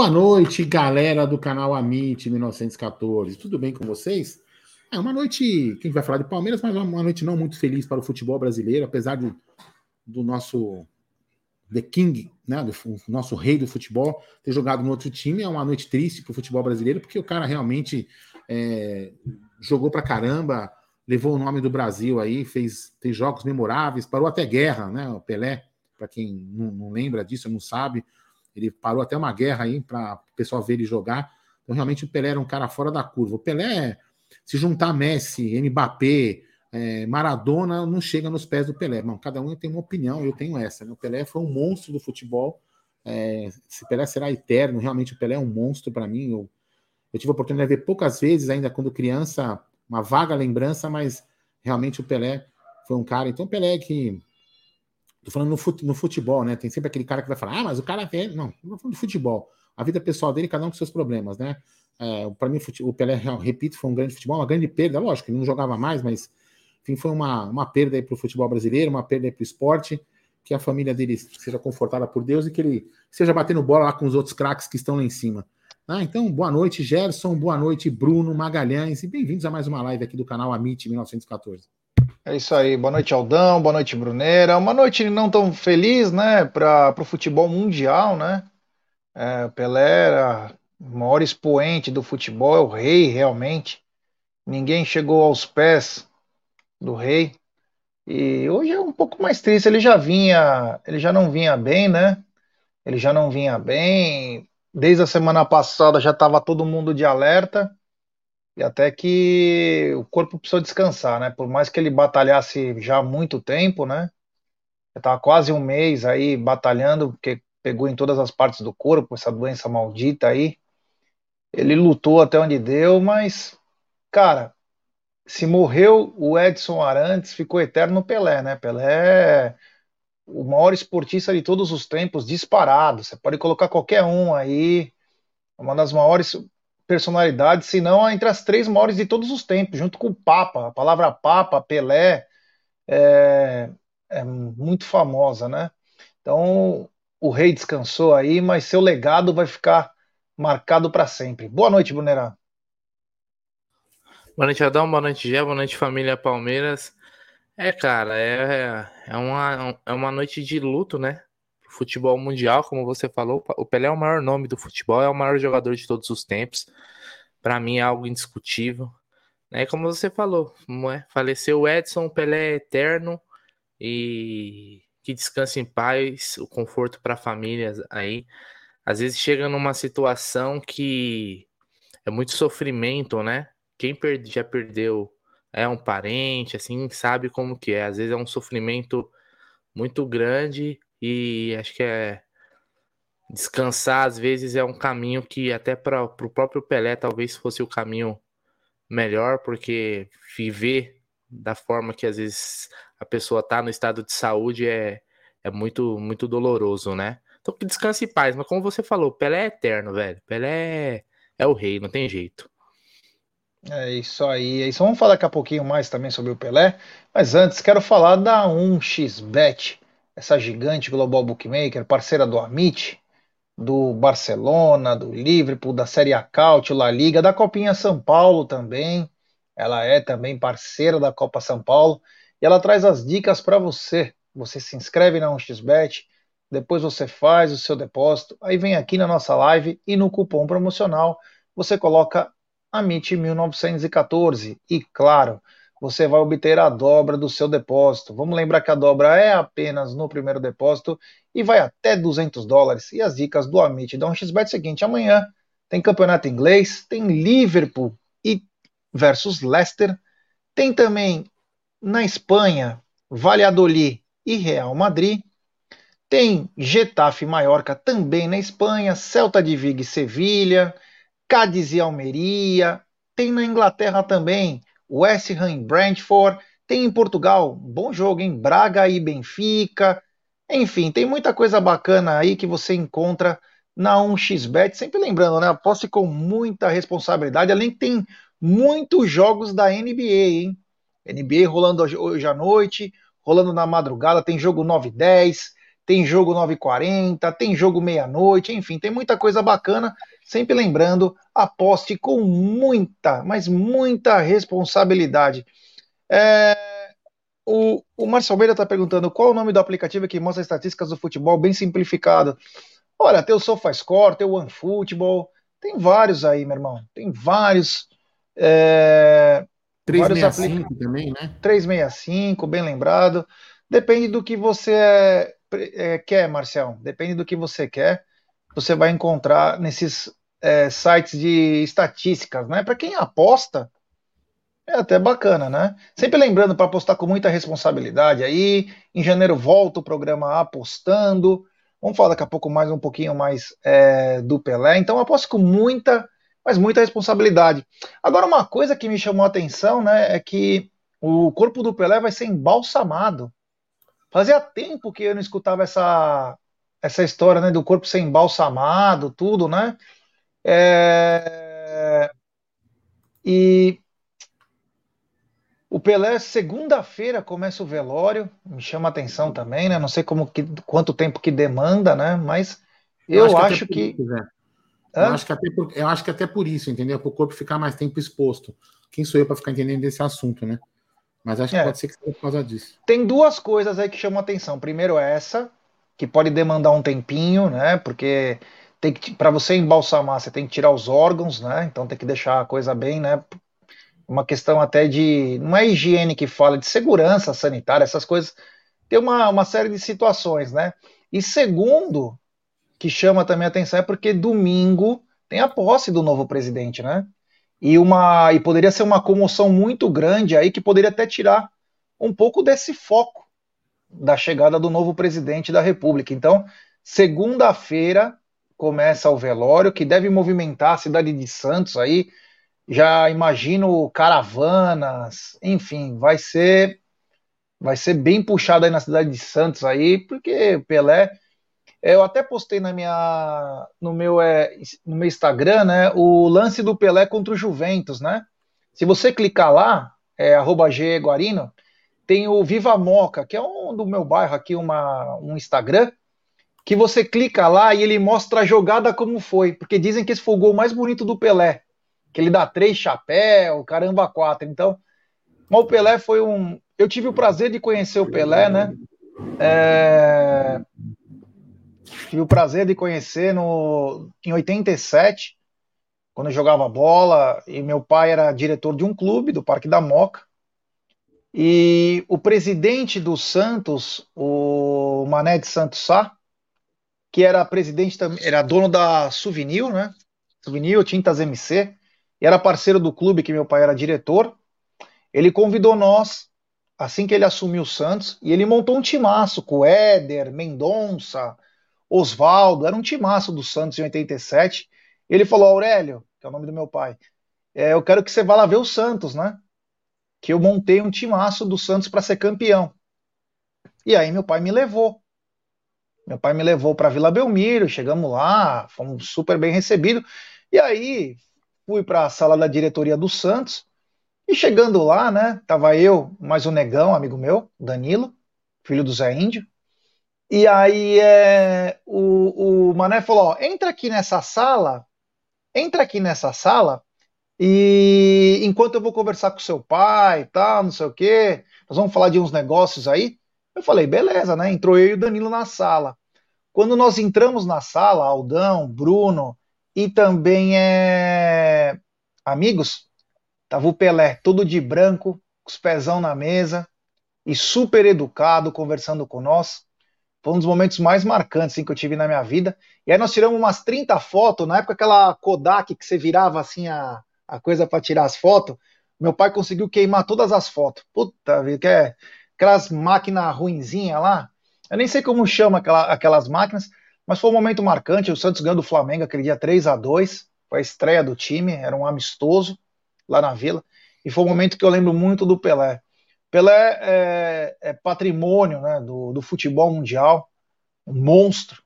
Boa noite, galera do canal Amit 1914. Tudo bem com vocês? É uma noite, quem vai falar de Palmeiras, mas uma noite não muito feliz para o futebol brasileiro, apesar do, do nosso The King, né, do nosso rei do futebol, ter jogado no outro time. É uma noite triste para o futebol brasileiro, porque o cara realmente é, jogou para caramba, levou o nome do Brasil aí, fez, fez jogos memoráveis, parou até guerra, né? O Pelé, para quem não, não lembra disso, não sabe, ele parou até uma guerra aí para o pessoal ver ele jogar. Então, realmente, o Pelé era um cara fora da curva. O Pelé, se juntar Messi, Mbappé, é, Maradona, não chega nos pés do Pelé. Cada um tem uma opinião, eu tenho essa. Né? O Pelé foi um monstro do futebol. É, se Pelé será eterno, realmente o Pelé é um monstro para mim. Eu, eu tive a oportunidade de ver poucas vezes, ainda quando criança, uma vaga lembrança, mas realmente o Pelé foi um cara. Então, o Pelé que Tô falando no, fute, no, futebol, né? Tem sempre aquele cara que vai falar, ah, mas o cara é. Não, não falando de futebol. A vida pessoal dele, cada um com seus problemas, né? É, para mim, o Pelé, repito, foi um grande futebol, uma grande perda. Lógico, ele não jogava mais, mas enfim, foi uma, uma perda aí para o futebol brasileiro, uma perda para o esporte. Que a família dele seja confortada por Deus e que ele seja batendo bola lá com os outros craques que estão lá em cima. Ah, então, boa noite, Gerson, boa noite, Bruno Magalhães, e bem-vindos a mais uma live aqui do canal Amit 1914. É isso aí. Boa noite, Aldão. Boa noite, Bruneira. Uma noite não tão feliz, né, para o futebol mundial, né? É, Pelé era o maior expoente do futebol, é o rei, realmente. Ninguém chegou aos pés do rei. E hoje é um pouco mais triste. Ele já vinha, ele já não vinha bem, né? Ele já não vinha bem. Desde a semana passada já estava todo mundo de alerta. E até que o corpo precisou descansar, né? Por mais que ele batalhasse já há muito tempo, né? Estava quase um mês aí batalhando, porque pegou em todas as partes do corpo essa doença maldita aí. Ele lutou até onde deu, mas, cara, se morreu o Edson Arantes, ficou eterno Pelé, né? Pelé é o maior esportista de todos os tempos, disparado. Você pode colocar qualquer um aí, uma das maiores personalidades, se não entre as três maiores de todos os tempos, junto com o Papa. A palavra Papa, Pelé, é, é muito famosa, né? Então, o rei descansou aí, mas seu legado vai ficar marcado para sempre. Boa noite, Brunerá. Boa noite, Adão. Boa noite, Gé. Boa noite, família Palmeiras. É, cara, é, é, uma, é uma noite de luto, né? Futebol mundial, como você falou, o Pelé é o maior nome do futebol, é o maior jogador de todos os tempos. Para mim é algo indiscutível. Né? Como você falou, é? faleceu o Edson, o Pelé é eterno e que descanse em paz, o conforto para a família aí. Às vezes chega numa situação que é muito sofrimento, né? Quem perde, já perdeu é um parente, assim, sabe como que é. Às vezes é um sofrimento muito grande e acho que é descansar às vezes é um caminho que até para o próprio Pelé talvez fosse o caminho melhor, porque viver da forma que às vezes a pessoa tá no estado de saúde é, é muito muito doloroso, né? Então que descanse em paz, mas como você falou, Pelé é eterno, velho. Pelé é, é o rei, não tem jeito. É isso aí. É isso. Vamos falar daqui a pouquinho mais também sobre o Pelé. Mas antes, quero falar da 1xBet essa gigante global bookmaker, parceira do Amit, do Barcelona, do Liverpool, da Série A Caut, La Liga, da Copinha São Paulo também. Ela é também parceira da Copa São Paulo e ela traz as dicas para você. Você se inscreve na 1xBet, depois você faz o seu depósito, aí vem aqui na nossa live e no cupom promocional você coloca AMIT1914 e claro, você vai obter a dobra do seu depósito. Vamos lembrar que a dobra é apenas no primeiro depósito e vai até 200 dólares. E as dicas do Amit da 1xBet é seguinte, amanhã tem campeonato inglês, tem Liverpool e versus Leicester, tem também na Espanha Valladolid e Real Madrid, tem Getafe e Mallorca também na Espanha, Celta de Vigo e Sevilha, Cádiz e Almeria, tem na Inglaterra também West Ham Brentford. Tem em Portugal, bom jogo, em Braga e Benfica. Enfim, tem muita coisa bacana aí que você encontra na 1xBet. Sempre lembrando, né? Aposte com muita responsabilidade. Além que tem muitos jogos da NBA, hein? NBA rolando hoje à noite, rolando na madrugada. Tem jogo 9 10, tem jogo 9h40, tem jogo meia-noite, enfim, tem muita coisa bacana. Sempre lembrando, aposte com muita, mas muita responsabilidade. É, o, o Marcelo Almeida está perguntando qual o nome do aplicativo que mostra estatísticas do futebol bem simplificado. Olha, tem o SofaScore, tem o OneFootball, tem vários aí, meu irmão. Tem vários. É, 365 vários também, né? 365, bem lembrado. Depende do que você é, é, quer, Marcel. Depende do que você quer. Você vai encontrar nesses é, sites de estatísticas, né? Para quem aposta, é até bacana, né? Sempre lembrando para apostar com muita responsabilidade aí. Em janeiro volta o programa Apostando. Vamos falar daqui a pouco mais um pouquinho mais é, do Pelé. Então aposto com muita, mas muita responsabilidade. Agora uma coisa que me chamou a atenção, né, é que o corpo do Pelé vai ser embalsamado. Fazia tempo que eu não escutava essa essa história, né, do corpo ser embalsamado, tudo, né? É... E o Pelé, segunda-feira, começa o velório, me chama a atenção também, né? Não sei como que, quanto tempo que demanda, né? Mas eu, eu acho, que. Acho que... Isso, eu, acho que até por, eu acho que até por isso, entendeu? Para o corpo ficar mais tempo exposto. Quem sou eu para ficar entendendo desse assunto, né? Mas acho que é. pode ser que seja por causa disso. Tem duas coisas aí que chamam a atenção. Primeiro, essa, que pode demandar um tempinho, né? Porque tem que para você embalsamar, você tem que tirar os órgãos, né? Então tem que deixar a coisa bem, né? uma questão até de. Não é higiene que fala, de segurança sanitária, essas coisas. Tem uma, uma série de situações, né? E segundo, que chama também a atenção, é porque domingo tem a posse do novo presidente, né? E, uma, e poderia ser uma comoção muito grande aí que poderia até tirar um pouco desse foco da chegada do novo presidente da República. Então, segunda-feira começa o velório, que deve movimentar a cidade de Santos aí, já imagino caravanas, enfim, vai ser vai ser bem puxado aí na cidade de Santos aí, porque Pelé, eu até postei na minha no meu é, no meu Instagram, né, o lance do Pelé contra o Juventus, né? Se você clicar lá, é @guarino, tem o Viva Moca, que é um do meu bairro aqui, uma, um Instagram, que você clica lá e ele mostra a jogada como foi, porque dizem que esse foi o gol mais bonito do Pelé que ele dá três chapéu, caramba, quatro. Então, o Pelé foi um. Eu tive o prazer de conhecer o Pelé, né? É... Tive o prazer de conhecer no... em 87, quando eu jogava bola, e meu pai era diretor de um clube do Parque da Moca. E o presidente do Santos, o Mané de Santos Sá, que era presidente também, era dono da Souvenir, né? Souvenir, Tintas MC, e era parceiro do clube que meu pai era diretor. Ele convidou nós assim que ele assumiu o Santos e ele montou um timaço com Éder, Mendonça, Oswaldo, era um timaço do Santos em 87. Ele falou: Aurélio, que é o nome do meu pai, é, eu quero que você vá lá ver o Santos, né? Que eu montei um timaço do Santos para ser campeão. E aí meu pai me levou. Meu pai me levou para Vila Belmiro, chegamos lá, fomos super bem recebidos. E aí fui para a sala da diretoria do Santos e chegando lá, né, tava eu, mais um negão, amigo meu, Danilo, filho do Zé Índio. E aí é, o, o Mané falou: ó, entra aqui nessa sala, entra aqui nessa sala e enquanto eu vou conversar com seu pai e tal, não sei o quê, nós vamos falar de uns negócios aí. Eu falei, beleza, né? Entrou eu e o Danilo na sala. Quando nós entramos na sala, Aldão, Bruno, e também é amigos, tava o Pelé todo de branco, com os pezão na mesa e super educado, conversando com nós. Foi um dos momentos mais marcantes assim, que eu tive na minha vida. E aí nós tiramos umas 30 fotos, na época aquela Kodak que você virava assim a, a coisa para tirar as fotos. Meu pai conseguiu queimar todas as fotos. Puta vida, que é aquelas máquinas ruinzinhas lá. Eu nem sei como chama aquela, aquelas máquinas, mas foi um momento marcante. O Santos ganhou do Flamengo aquele dia 3 a 2 Foi a estreia do time, era um amistoso lá na Vila. E foi um momento que eu lembro muito do Pelé. Pelé é, é patrimônio né, do, do futebol mundial, um monstro,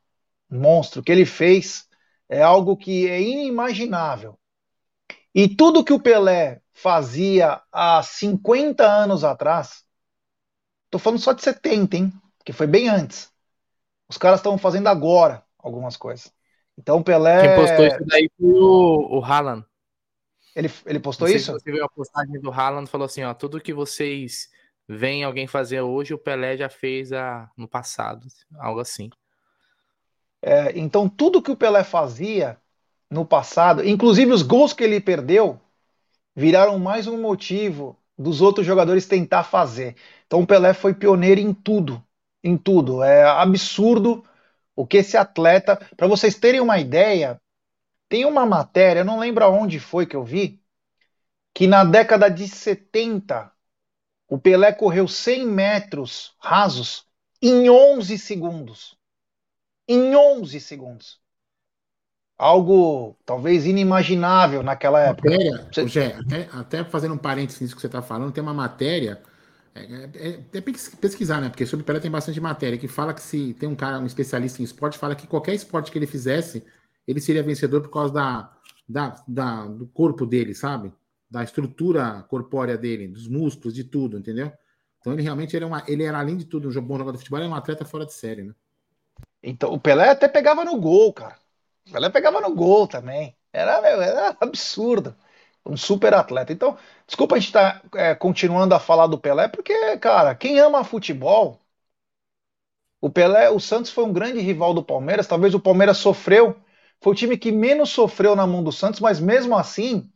um monstro. O que ele fez é algo que é inimaginável. E tudo que o Pelé fazia há 50 anos atrás, estou falando só de 70, hein? Que foi bem antes. Os caras estão fazendo agora algumas coisas. Então Pelé. Quem postou isso daí foi o, o Haaland. Ele, ele postou isso? você viu a postagem do Haaland falou assim: ó, tudo que vocês veem alguém fazer hoje, o Pelé já fez a, no passado. Algo assim. É, então, tudo que o Pelé fazia no passado, inclusive os gols que ele perdeu, viraram mais um motivo dos outros jogadores tentar fazer. Então, o Pelé foi pioneiro em tudo. Em tudo. É absurdo o que esse atleta. Para vocês terem uma ideia, tem uma matéria, eu não lembro aonde foi que eu vi, que na década de 70 o Pelé correu 100 metros rasos em 11 segundos. Em 11 segundos. Algo talvez inimaginável naquela época. Matéria, você... Gé, até, até fazendo um parênteses nisso que você está falando, tem uma matéria. É, é, é, pesquisar, né? Porque sobre o Pelé tem bastante matéria que fala que se tem um cara, um especialista em esporte, fala que qualquer esporte que ele fizesse, ele seria vencedor por causa da, da, da, do corpo dele, sabe? Da estrutura corpórea dele, dos músculos, de tudo, entendeu? Então ele realmente era uma, ele era além de tudo um bom jogador de futebol, ele era um atleta fora de série, né? Então o Pelé até pegava no gol, cara. O Pelé pegava no gol também. Era, era absurdo. Um super atleta. Então, desculpa a gente estar tá, é, continuando a falar do Pelé, porque, cara, quem ama futebol, o Pelé, o Santos foi um grande rival do Palmeiras. Talvez o Palmeiras sofreu foi o time que menos sofreu na mão do Santos, mas mesmo assim,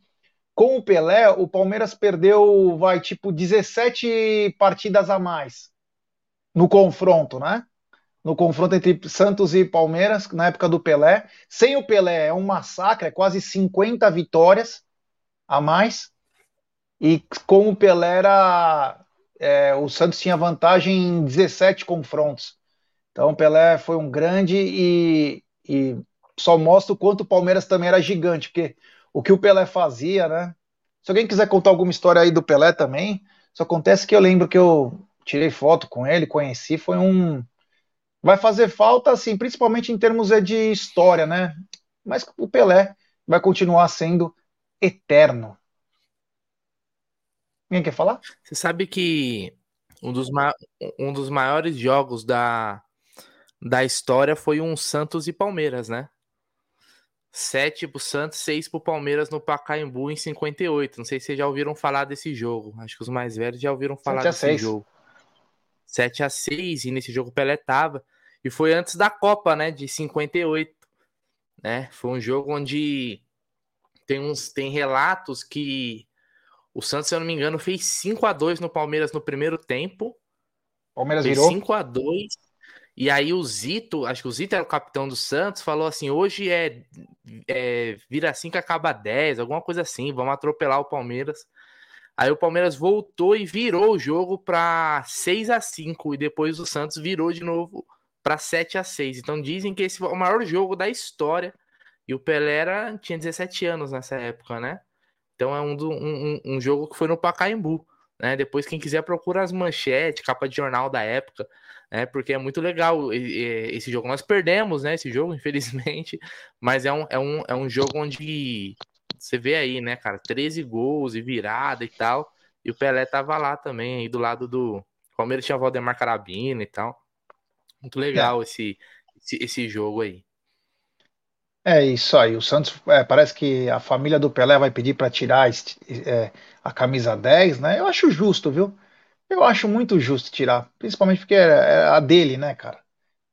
com o Pelé, o Palmeiras perdeu, vai, tipo, 17 partidas a mais no confronto, né? No confronto entre Santos e Palmeiras, na época do Pelé. Sem o Pelé é um massacre, é quase 50 vitórias a mais. E com o Pelé era. É, o Santos tinha vantagem em 17 confrontos. Então o Pelé foi um grande e, e só mostra o quanto o Palmeiras também era gigante, porque o que o Pelé fazia, né? Se alguém quiser contar alguma história aí do Pelé também, só acontece que eu lembro que eu tirei foto com ele, conheci, foi um. Vai fazer falta, assim, principalmente em termos de história, né? Mas o Pelé vai continuar sendo eterno. Quem quer falar? Você sabe que um dos, ma... um dos maiores jogos da... da história foi um Santos e Palmeiras, né? 7 pro Santos, 6 pro Palmeiras no Pacaembu em 58. Não sei se vocês já ouviram falar desse jogo. Acho que os mais velhos já ouviram falar desse 6. jogo. 7 a 6 e nesse jogo o Pelé tava. E foi antes da Copa, né, de 58. Né? Foi um jogo onde tem uns tem relatos que o Santos, se eu não me engano, fez 5 a 2 no Palmeiras no primeiro tempo. Palmeiras fez virou 5 a 2 e aí o Zito, acho que o Zito era o capitão do Santos, falou assim: hoje é, é vira 5 acaba 10, alguma coisa assim, vamos atropelar o Palmeiras. Aí o Palmeiras voltou e virou o jogo para 6 a 5 e depois o Santos virou de novo para 7 a 6. Então dizem que esse foi o maior jogo da história. E o Pelé era, tinha 17 anos nessa época, né? Então é um, do, um, um jogo que foi no Pacaembu. Né? Depois, quem quiser, procura as manchetes, capa de jornal da época né? Porque é muito legal esse jogo. Nós perdemos, né? Esse jogo, infelizmente, mas é um, é um, é um jogo onde você vê aí, né, cara, 13 gols e virada e tal. E o Pelé tava lá também, aí do lado do. O Palmeiras tinha o Valdemar Carabina e tal. Muito legal é. esse, esse, esse jogo aí. É isso aí. O Santos é, parece que a família do Pelé vai pedir para tirar é, a camisa 10, né? Eu acho justo, viu? Eu acho muito justo tirar, principalmente porque é, a dele, né, cara?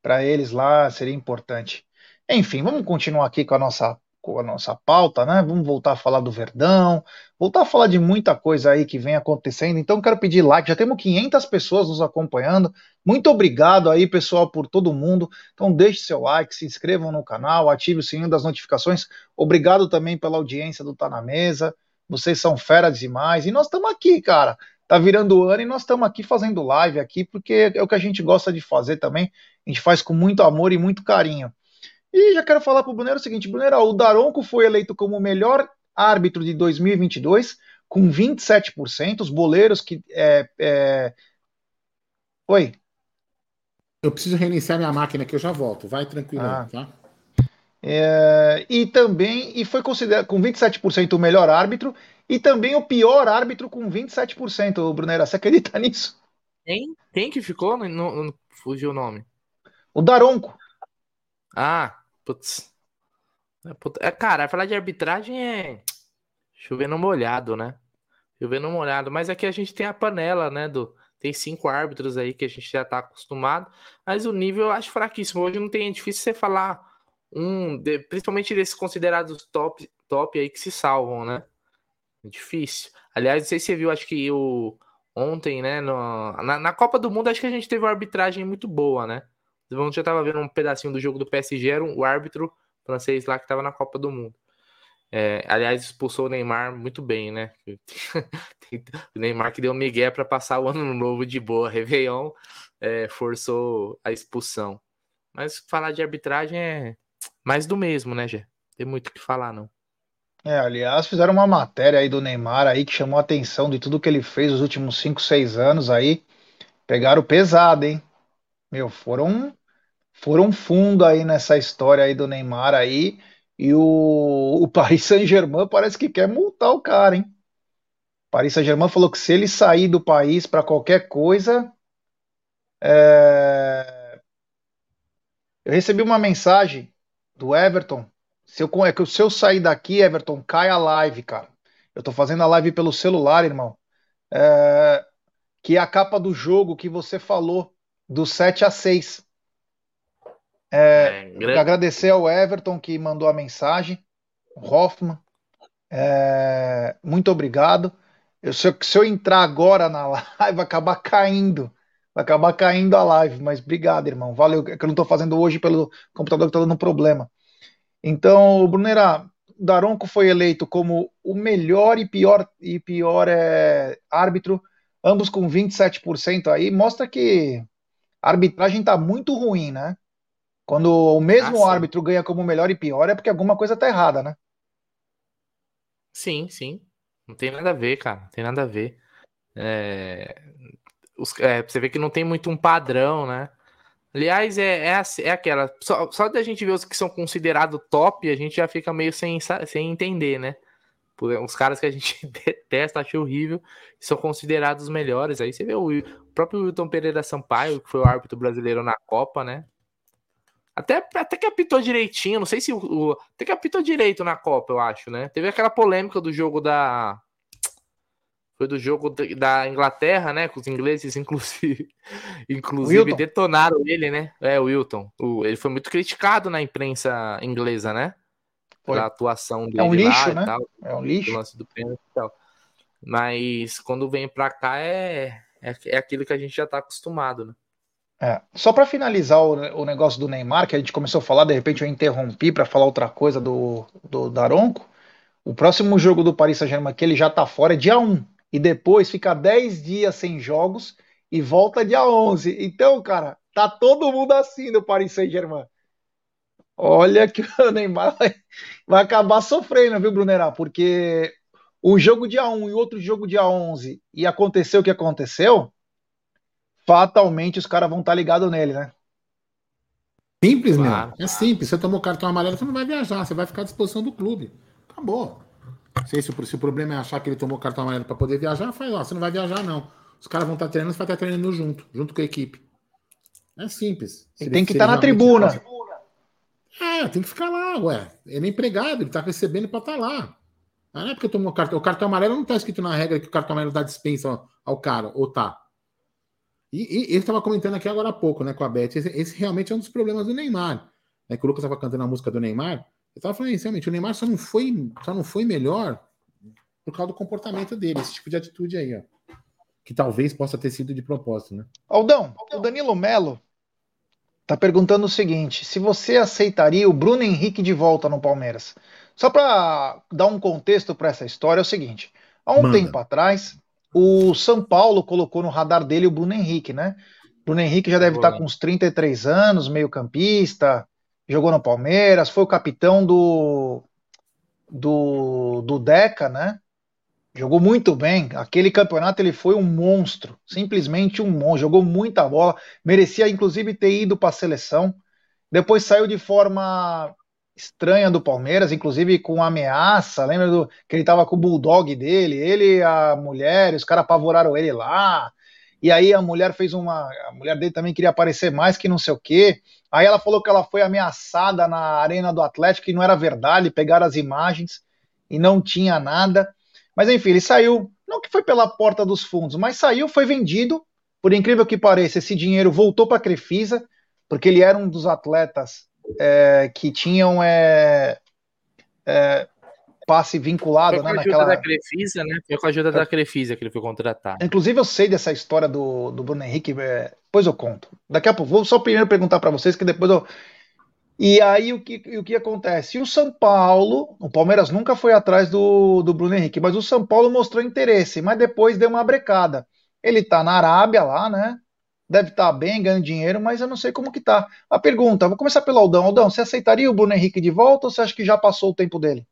Para eles lá seria importante. Enfim, vamos continuar aqui com a nossa com a nossa pauta, né? Vamos voltar a falar do Verdão, voltar a falar de muita coisa aí que vem acontecendo. Então, quero pedir like. Já temos 500 pessoas nos acompanhando. Muito obrigado aí, pessoal, por todo mundo. Então, deixe seu like, se inscrevam no canal, ative o sininho das notificações. Obrigado também pela audiência do Tá na Mesa. Vocês são feras demais. E nós estamos aqui, cara tá virando o ano e nós estamos aqui fazendo live aqui, porque é o que a gente gosta de fazer também. A gente faz com muito amor e muito carinho. E já quero falar para o Brunero o seguinte, Brunero, o Daronco foi eleito como o melhor árbitro de 2022, com 27%, os boleiros que... É, é... Oi? Eu preciso reiniciar minha máquina aqui, eu já volto. Vai tranquilo, ah. tá? É, e também e foi considerado com 27% o melhor árbitro e também o pior árbitro com 27%, Brunera. Você acredita nisso? Quem? Quem que ficou? Não, não fugiu o nome. O Daronco. Ah, putz. É, cara, falar de arbitragem é chover no molhado, né? Chover no molhado. Mas aqui a gente tem a panela, né? Do, tem cinco árbitros aí que a gente já tá acostumado. Mas o nível eu acho fraquíssimo. Hoje não tem. É difícil você falar um. De, principalmente desses considerados top, top aí que se salvam, né? Difícil. Aliás, não sei se você viu, acho que o. Ontem, né? No, na, na Copa do Mundo, acho que a gente teve uma arbitragem muito boa, né? Ontem já tava vendo um pedacinho do jogo do PSG, era o árbitro francês lá que estava na Copa do Mundo. É, aliás, expulsou o Neymar muito bem, né? o Neymar que deu migué para passar o ano novo de boa, Réveillon, é, forçou a expulsão. Mas falar de arbitragem é mais do mesmo, né, Gê? Tem muito o que falar, não. É, aliás, fizeram uma matéria aí do Neymar aí que chamou a atenção de tudo que ele fez nos últimos 5, 6 anos aí. Pegaram pesado, hein? Meu, foram foram fundo aí nessa história aí do Neymar aí. E o, o Paris Saint-Germain parece que quer multar o cara, hein? Paris Saint-Germain falou que se ele sair do país para qualquer coisa. É... Eu recebi uma mensagem do Everton. Se eu, é que se eu sair daqui, Everton, cai a live, cara. Eu tô fazendo a live pelo celular, irmão. É... Que é a capa do jogo que você falou, do 7 a 6 é, é Agradecer ao Everton que mandou a mensagem, o Hoffman. É, muito obrigado. Eu, se, eu, se eu entrar agora na live, vai acabar caindo. Vai acabar caindo a live, mas obrigado, irmão. Valeu, é que eu não estou fazendo hoje pelo computador que está dando problema. Então, Brunera, Daronco foi eleito como o melhor e pior, e pior é, árbitro, ambos com 27% aí. Mostra que a arbitragem está muito ruim, né? Quando o mesmo ah, árbitro ganha como melhor e pior, é porque alguma coisa tá errada, né? Sim, sim. Não tem nada a ver, cara. Não tem nada a ver. É... Os... É, você vê que não tem muito um padrão, né? Aliás, é, é, é aquela. Só, só da gente ver os que são considerados top, a gente já fica meio sem, sem entender, né? Os caras que a gente detesta, acha horrível, são considerados os melhores. Aí você vê o, o próprio Wilton Pereira Sampaio, que foi o árbitro brasileiro na Copa, né? Até, até que apitou direitinho, não sei se o, o. Até que apitou direito na Copa, eu acho, né? Teve aquela polêmica do jogo da. Foi do jogo da Inglaterra, né? Com os ingleses, inclusive. Inclusive, Wilton. detonaram ele, né? É, o Wilton. O, ele foi muito criticado na imprensa inglesa, né? Pela atuação dele. É um lixo, né? Tal, é um lixo. lance do pênalti e tal. Mas quando vem pra cá é, é, é aquilo que a gente já tá acostumado, né? É. Só para finalizar o, o, negócio do Neymar, que a gente começou a falar, de repente eu interrompi para falar outra coisa do, do Daronco. O próximo jogo do Paris Saint-Germain que ele já tá fora é dia 1. E depois fica 10 dias sem jogos e volta dia 11. Então, cara, tá todo mundo assim no Paris Saint-Germain. Olha que o Neymar vai, vai acabar sofrendo, viu, Brunerá? Porque um jogo dia 1 e outro jogo dia 11 e aconteceu o que aconteceu, fatalmente os caras vão estar tá ligados nele, né? Simples, claro, meu. É simples. Você tomou cartão amarelo, você não vai viajar, você vai ficar à disposição do clube. Acabou. Não sei se, se o problema é achar que ele tomou cartão amarelo para poder viajar, faz, ó, você não vai viajar, não. Os caras vão estar tá treinando, você vai estar tá treinando junto, junto com a equipe. É simples. Ele tem que estar na tribuna. É, tem que ficar lá, ué. Ele é empregado, ele tá recebendo para estar lá. Não é porque tomou cartão. O cartão amarelo não tá escrito na regra que o cartão amarelo dá dispensa ao cara, ou tá. E, e ele estava comentando aqui agora há pouco, né, com a Beth. Esse, esse, realmente é um dos problemas do Neymar. Né, que o Lucas estava cantando a música do Neymar. Eu estava falando isso, realmente, o Neymar só não, foi, só não foi melhor por causa do comportamento dele, esse tipo de atitude aí, ó. Que talvez possa ter sido de propósito, né? Aldão, o Danilo Melo tá perguntando o seguinte: se você aceitaria o Bruno Henrique de volta no Palmeiras? Só para dar um contexto para essa história, é o seguinte: há um Manda. tempo atrás, o São Paulo colocou no radar dele o Bruno Henrique, né? Bruno Henrique já deve estar com uns 33 anos, meio campista, jogou no Palmeiras, foi o capitão do, do, do Deca, né? Jogou muito bem. Aquele campeonato ele foi um monstro, simplesmente um monstro. Jogou muita bola, merecia inclusive ter ido para a seleção. Depois saiu de forma estranha do Palmeiras, inclusive com ameaça. Lembra do que ele tava com o bulldog dele, ele, a mulher, os caras apavoraram ele lá. E aí a mulher fez uma. A mulher dele também queria aparecer mais que não sei o quê. Aí ela falou que ela foi ameaçada na arena do Atlético e não era verdade, pegaram as imagens e não tinha nada. Mas enfim, ele saiu, não que foi pela porta dos fundos, mas saiu, foi vendido. Por incrível que pareça, esse dinheiro voltou para a Crefisa, porque ele era um dos atletas é, que tinham é, é, passe vinculado, foi né? Com a ajuda naquela... da Crefisa, né? Foi com a ajuda da Crefisa que ele foi contratado. Inclusive, eu sei dessa história do, do Bruno Henrique, é... depois eu conto. Daqui a pouco, vou só primeiro perguntar para vocês, que depois eu. E aí, o que, o que acontece? E o São Paulo, o Palmeiras nunca foi atrás do, do Bruno Henrique, mas o São Paulo mostrou interesse, mas depois deu uma brecada. Ele tá na Arábia lá, né? Deve estar tá bem, ganhando dinheiro, mas eu não sei como que tá. A pergunta, vou começar pelo Aldão. Aldão, você aceitaria o Bruno Henrique de volta ou você acha que já passou o tempo dele?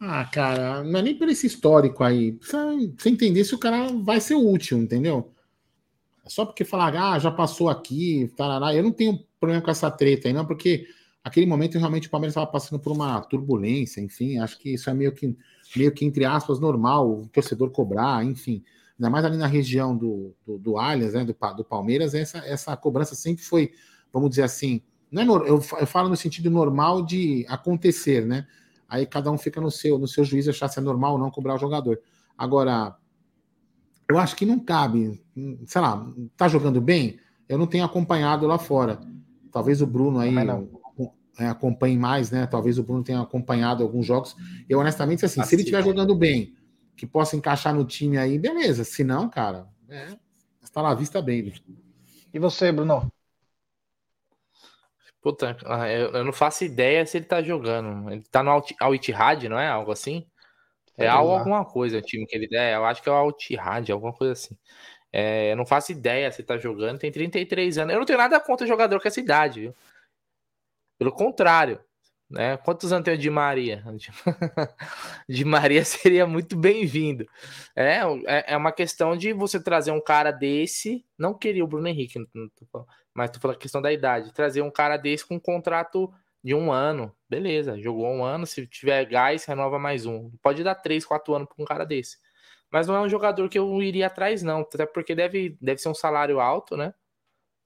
Ah, cara, não é nem por esse histórico aí. Precisa você entender se o cara vai ser útil, entendeu? É só porque falar, ah, já passou aqui, tarará. Eu não tenho problema com essa treta aí, não, porque aquele momento realmente o Palmeiras estava passando por uma turbulência, enfim, acho que isso é meio que, meio que entre aspas, normal, o torcedor cobrar, enfim. Ainda mais ali na região do, do, do Allianz, né, do, do Palmeiras, essa, essa cobrança sempre foi, vamos dizer assim, não é, eu, eu falo no sentido normal de acontecer, né? Aí cada um fica no seu, no seu juízo achar se é normal ou não cobrar o jogador. Agora, eu acho que não cabe, sei lá, tá jogando bem? Eu não tenho acompanhado lá fora. Talvez o Bruno aí é, acompanhe mais, né? Talvez o Bruno tenha acompanhado alguns jogos. Eu, honestamente, assim, assim se ele estiver jogando bem, que possa encaixar no time aí, beleza. Se não, cara, é, está lá vista bem. E você, Bruno? Puta, ah, eu, não faço ideia se ele tá jogando. Ele tá no Al Ittihad, não é? Algo assim? É algo, alguma coisa, o time que ele é. Eu acho que é o Al Ittihad, alguma coisa assim. É, eu não faço ideia se ele tá jogando. Tem 33 anos. Eu não tenho nada contra jogador com essa idade, viu? Pelo contrário. Né? Quantos anos tem o Di Maria? Di Maria seria muito bem-vindo. É, é, é uma questão de você trazer um cara desse. Não queria o Bruno Henrique, mas tu falou a questão da idade. Trazer um cara desse com um contrato de um ano. Beleza, jogou um ano. Se tiver gás, renova mais um. Pode dar três, quatro anos para um cara desse. Mas não é um jogador que eu iria atrás, não. Até porque deve, deve ser um salário alto, né?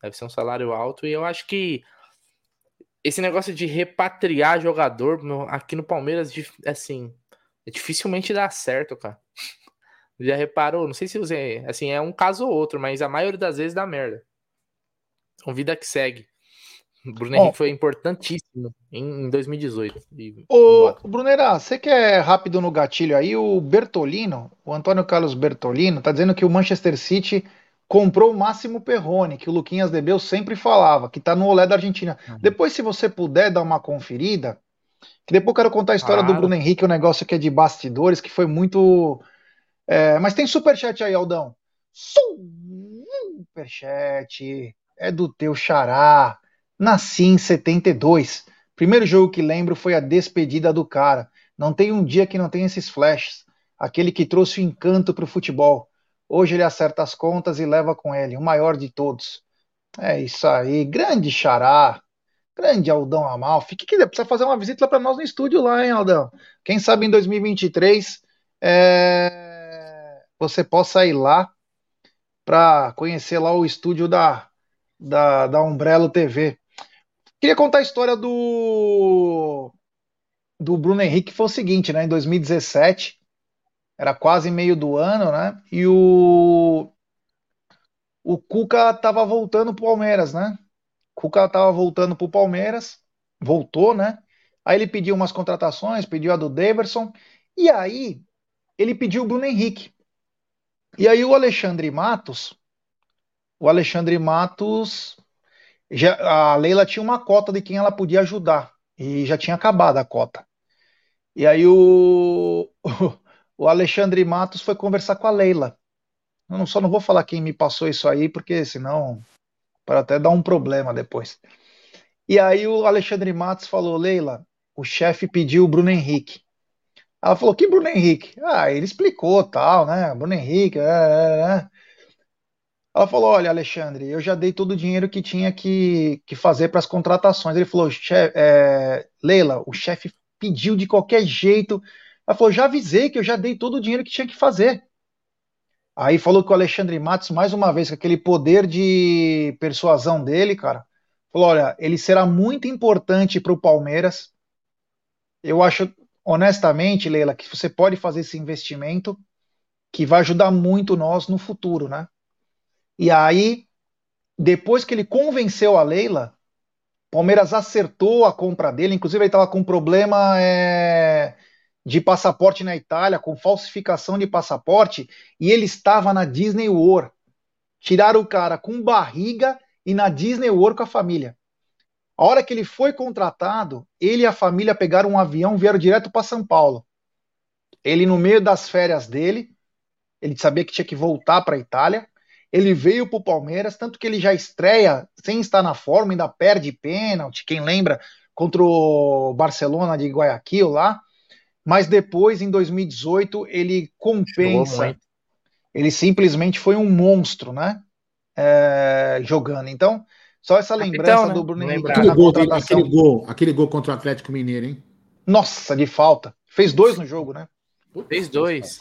Deve ser um salário alto. E eu acho que esse negócio de repatriar jogador aqui no Palmeiras, assim, dificilmente dá certo, cara. Já reparou? Não sei se você. Assim, é um caso ou outro, mas a maioria das vezes dá merda. Então, vida que segue. O Bruno Henrique foi importantíssimo em 2018. Ô, Brunera, você que é rápido no gatilho aí, o Bertolino, o Antônio Carlos Bertolino, tá dizendo que o Manchester City comprou o Máximo Perrone, que o Luquinhas Debeu sempre falava, que tá no Olé da Argentina. Uhum. Depois, se você puder dar uma conferida, que depois eu quero contar a história claro. do Bruno Henrique, um negócio que é de bastidores, que foi muito. É... Mas tem superchat aí, Aldão. Superchat é do teu xará. Nasci em 72. Primeiro jogo que lembro foi a despedida do cara. Não tem um dia que não tenha esses flashes. Aquele que trouxe o encanto para o futebol. Hoje ele acerta as contas e leva com ele, o maior de todos. É isso aí. Grande xará. Grande Aldão Amalfi. Que, que precisa fazer uma visita para nós no estúdio lá, hein, Aldão? Quem sabe em 2023 é... você possa ir lá para conhecer lá o estúdio da da, da Umbrello TV. Queria contar a história do, do Bruno Henrique, que foi o seguinte, né? Em 2017, era quase meio do ano, né? E o, o Cuca tava voltando pro Palmeiras, né? O Cuca tava voltando pro Palmeiras, voltou, né? Aí ele pediu umas contratações, pediu a do Daverson, e aí ele pediu o Bruno Henrique. E aí o Alexandre Matos, o Alexandre Matos, já, a Leila tinha uma cota de quem ela podia ajudar e já tinha acabado a cota. E aí o, o Alexandre Matos foi conversar com a Leila. Eu não, só não vou falar quem me passou isso aí, porque senão para até dar um problema depois. E aí o Alexandre Matos falou, Leila, o chefe pediu o Bruno Henrique. Ela falou, que Bruno Henrique? Ah, ele explicou tal, né? Bruno Henrique, é, é, é. Ela falou: Olha, Alexandre, eu já dei todo o dinheiro que tinha que, que fazer para as contratações. Ele falou: é, Leila, o chefe pediu de qualquer jeito. Ela falou: Já avisei que eu já dei todo o dinheiro que tinha que fazer. Aí falou que o Alexandre Matos, mais uma vez, com aquele poder de persuasão dele, cara, falou: olha, ele será muito importante para o Palmeiras. Eu acho, honestamente, Leila, que você pode fazer esse investimento que vai ajudar muito nós no futuro, né? E aí, depois que ele convenceu a Leila, Palmeiras acertou a compra dele, inclusive ele estava com problema é, de passaporte na Itália, com falsificação de passaporte, e ele estava na Disney World. Tiraram o cara com barriga e na Disney World com a família. A hora que ele foi contratado, ele e a família pegaram um avião, vieram direto para São Paulo. Ele, no meio das férias dele, ele sabia que tinha que voltar para a Itália. Ele veio para o Palmeiras, tanto que ele já estreia sem estar na forma, ainda perde pênalti. Quem lembra contra o Barcelona de Guayaquil lá mas depois, em 2018, ele compensa. Ele simplesmente foi um monstro, né? É, jogando. Então, só essa lembrança né? do Bruno Henrique. Aquele gol, aquele, gol, aquele gol contra o Atlético Mineiro, hein? Nossa, de falta. Fez dois no jogo, né? Fez dois.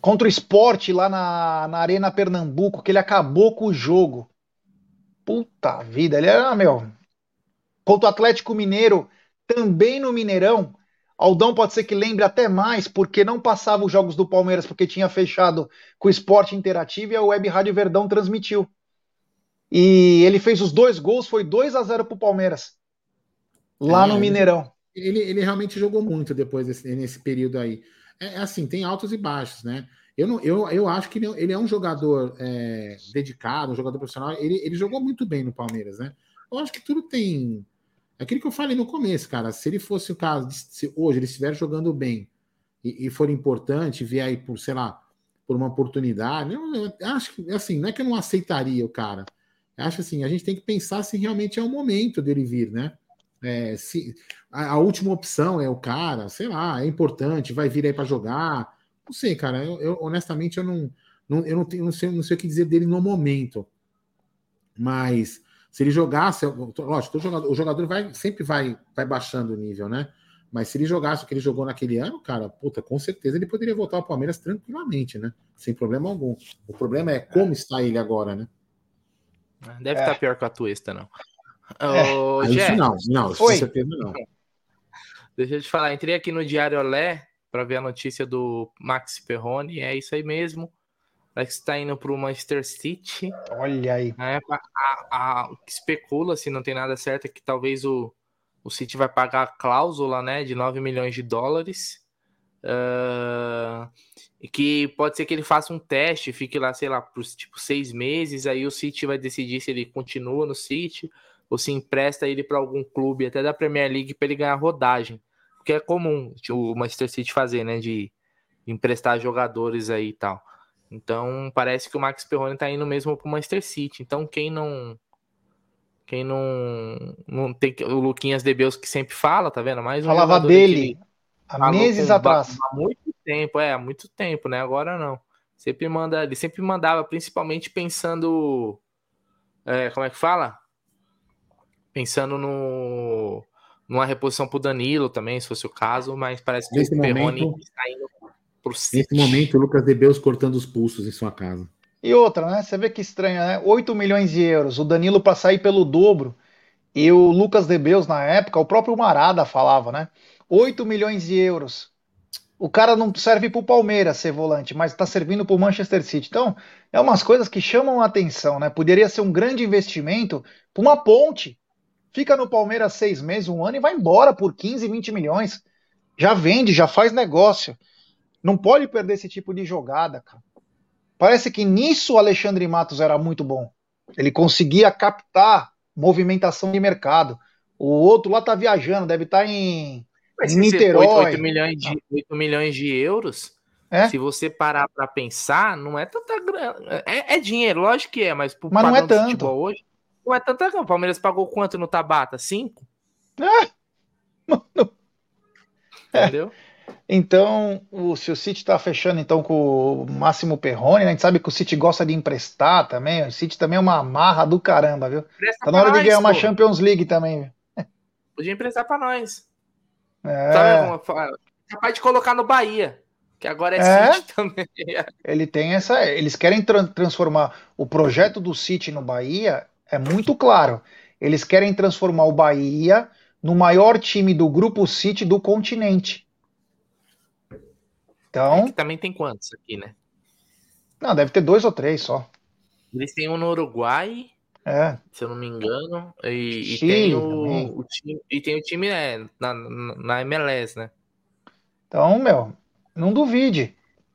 Contra o esporte lá na, na Arena Pernambuco, que ele acabou com o jogo. Puta vida, ele era, meu. Contra o Atlético Mineiro, também no Mineirão, Aldão pode ser que lembre até mais, porque não passava os jogos do Palmeiras, porque tinha fechado com o esporte interativo e a Web Rádio Verdão transmitiu. E ele fez os dois gols, foi 2 a 0 para o Palmeiras, lá é, no Mineirão. Ele, ele realmente jogou muito depois desse, nesse período aí. É, é assim, tem altos e baixos, né? Eu, não, eu, eu acho que ele é um jogador é, dedicado, um jogador profissional. Ele, ele jogou muito bem no Palmeiras, né? Eu acho que tudo tem aquilo que eu falei no começo, cara. Se ele fosse o caso, se hoje ele estiver jogando bem e, e, for importante, vier aí por, sei lá, por uma oportunidade, eu, eu, acho que, assim, não é que eu não aceitaria o cara. Eu acho assim, a gente tem que pensar se realmente é o momento dele vir, né? É, se a, a, última opção é o cara, sei lá, é importante, vai vir aí para jogar. Não sei, cara. Eu, eu, honestamente eu não, não eu não, tenho, não sei, não sei o que dizer dele no momento. Mas se ele jogasse, lógico, o jogador, o jogador vai, sempre vai, vai baixando o nível, né? Mas se ele jogasse o que ele jogou naquele ano, cara, puta, com certeza ele poderia voltar ao Palmeiras tranquilamente, né? Sem problema algum. O problema é como é. está ele agora, né? Deve é. estar pior que a Tuesta, não. É. Ô, isso não, não, com certeza não. Deixa eu te falar, entrei aqui no Diário Olé para ver a notícia do Max Perrone, é isso aí mesmo. Que está indo para o Manchester City. Olha aí. É, a, a, especula, se não tem nada certo, é que talvez o, o City vai pagar a cláusula né, de 9 milhões de dólares. Uh, e que pode ser que ele faça um teste, fique lá, sei lá, por tipo seis meses. Aí o City vai decidir se ele continua no City ou se empresta ele para algum clube, até da Premier League, para ele ganhar rodagem. Porque é comum o Manchester City fazer, né? De emprestar jogadores aí e tal. Então parece que o Max Perrone tá indo mesmo pro Manchester City. Então quem não. Quem não. não tem O Luquinhas de Beus que sempre fala, tá vendo? Mais um Falava dele há meses atrás. Há muito tempo, é, há muito tempo, né? Agora não. Sempre manda, ele sempre mandava, principalmente pensando. É, como é que fala? Pensando no numa reposição pro Danilo também, se fosse o caso, mas parece que Nesse o Perrone está indo Nesse momento, o Lucas Debeus cortando os pulsos em sua casa. E outra, né? Você vê que estranho, né? 8 milhões de euros, o Danilo para sair pelo dobro. E o Lucas Debeus, na época, o próprio Marada falava, né? 8 milhões de euros. O cara não serve para o Palmeiras ser volante, mas está servindo para o Manchester City. Então, é umas coisas que chamam a atenção, né? Poderia ser um grande investimento para uma ponte. Fica no Palmeiras seis meses, um ano e vai embora por 15, 20 milhões. Já vende, já faz negócio. Não pode perder esse tipo de jogada, cara. Parece que nisso o Alexandre Matos era muito bom. Ele conseguia captar movimentação de mercado. O outro lá tá viajando, deve estar tá em, em Niterói. 8, 8, milhões de, 8 milhões de euros. É? Se você parar para pensar, não é tanta grana. É, é, dinheiro, lógico que é, mas pro mas não é tanto. hoje, não é tanta grana. O Palmeiras pagou quanto no Tabata? Cinco? É. Entendeu? Então, o, se o City está fechando então com o Máximo Perrone, né? a gente sabe que o City gosta de emprestar também. O City também é uma marra do caramba, viu? Presta tá na hora nós, de ganhar pô. uma Champions League também. Podia emprestar para nós. É. Sabe, capaz de colocar no Bahia. Que agora é, é City também. Ele tem essa. Eles querem tra transformar o projeto do City no Bahia, é muito claro. Eles querem transformar o Bahia no maior time do grupo City do continente. Então. É também tem quantos aqui, né? Não, deve ter dois ou três só. Eles têm um no Uruguai, é. se eu não me engano, e, e tem o, o, time, e tem o time é, na, na MLS, né? Então, meu, não duvide.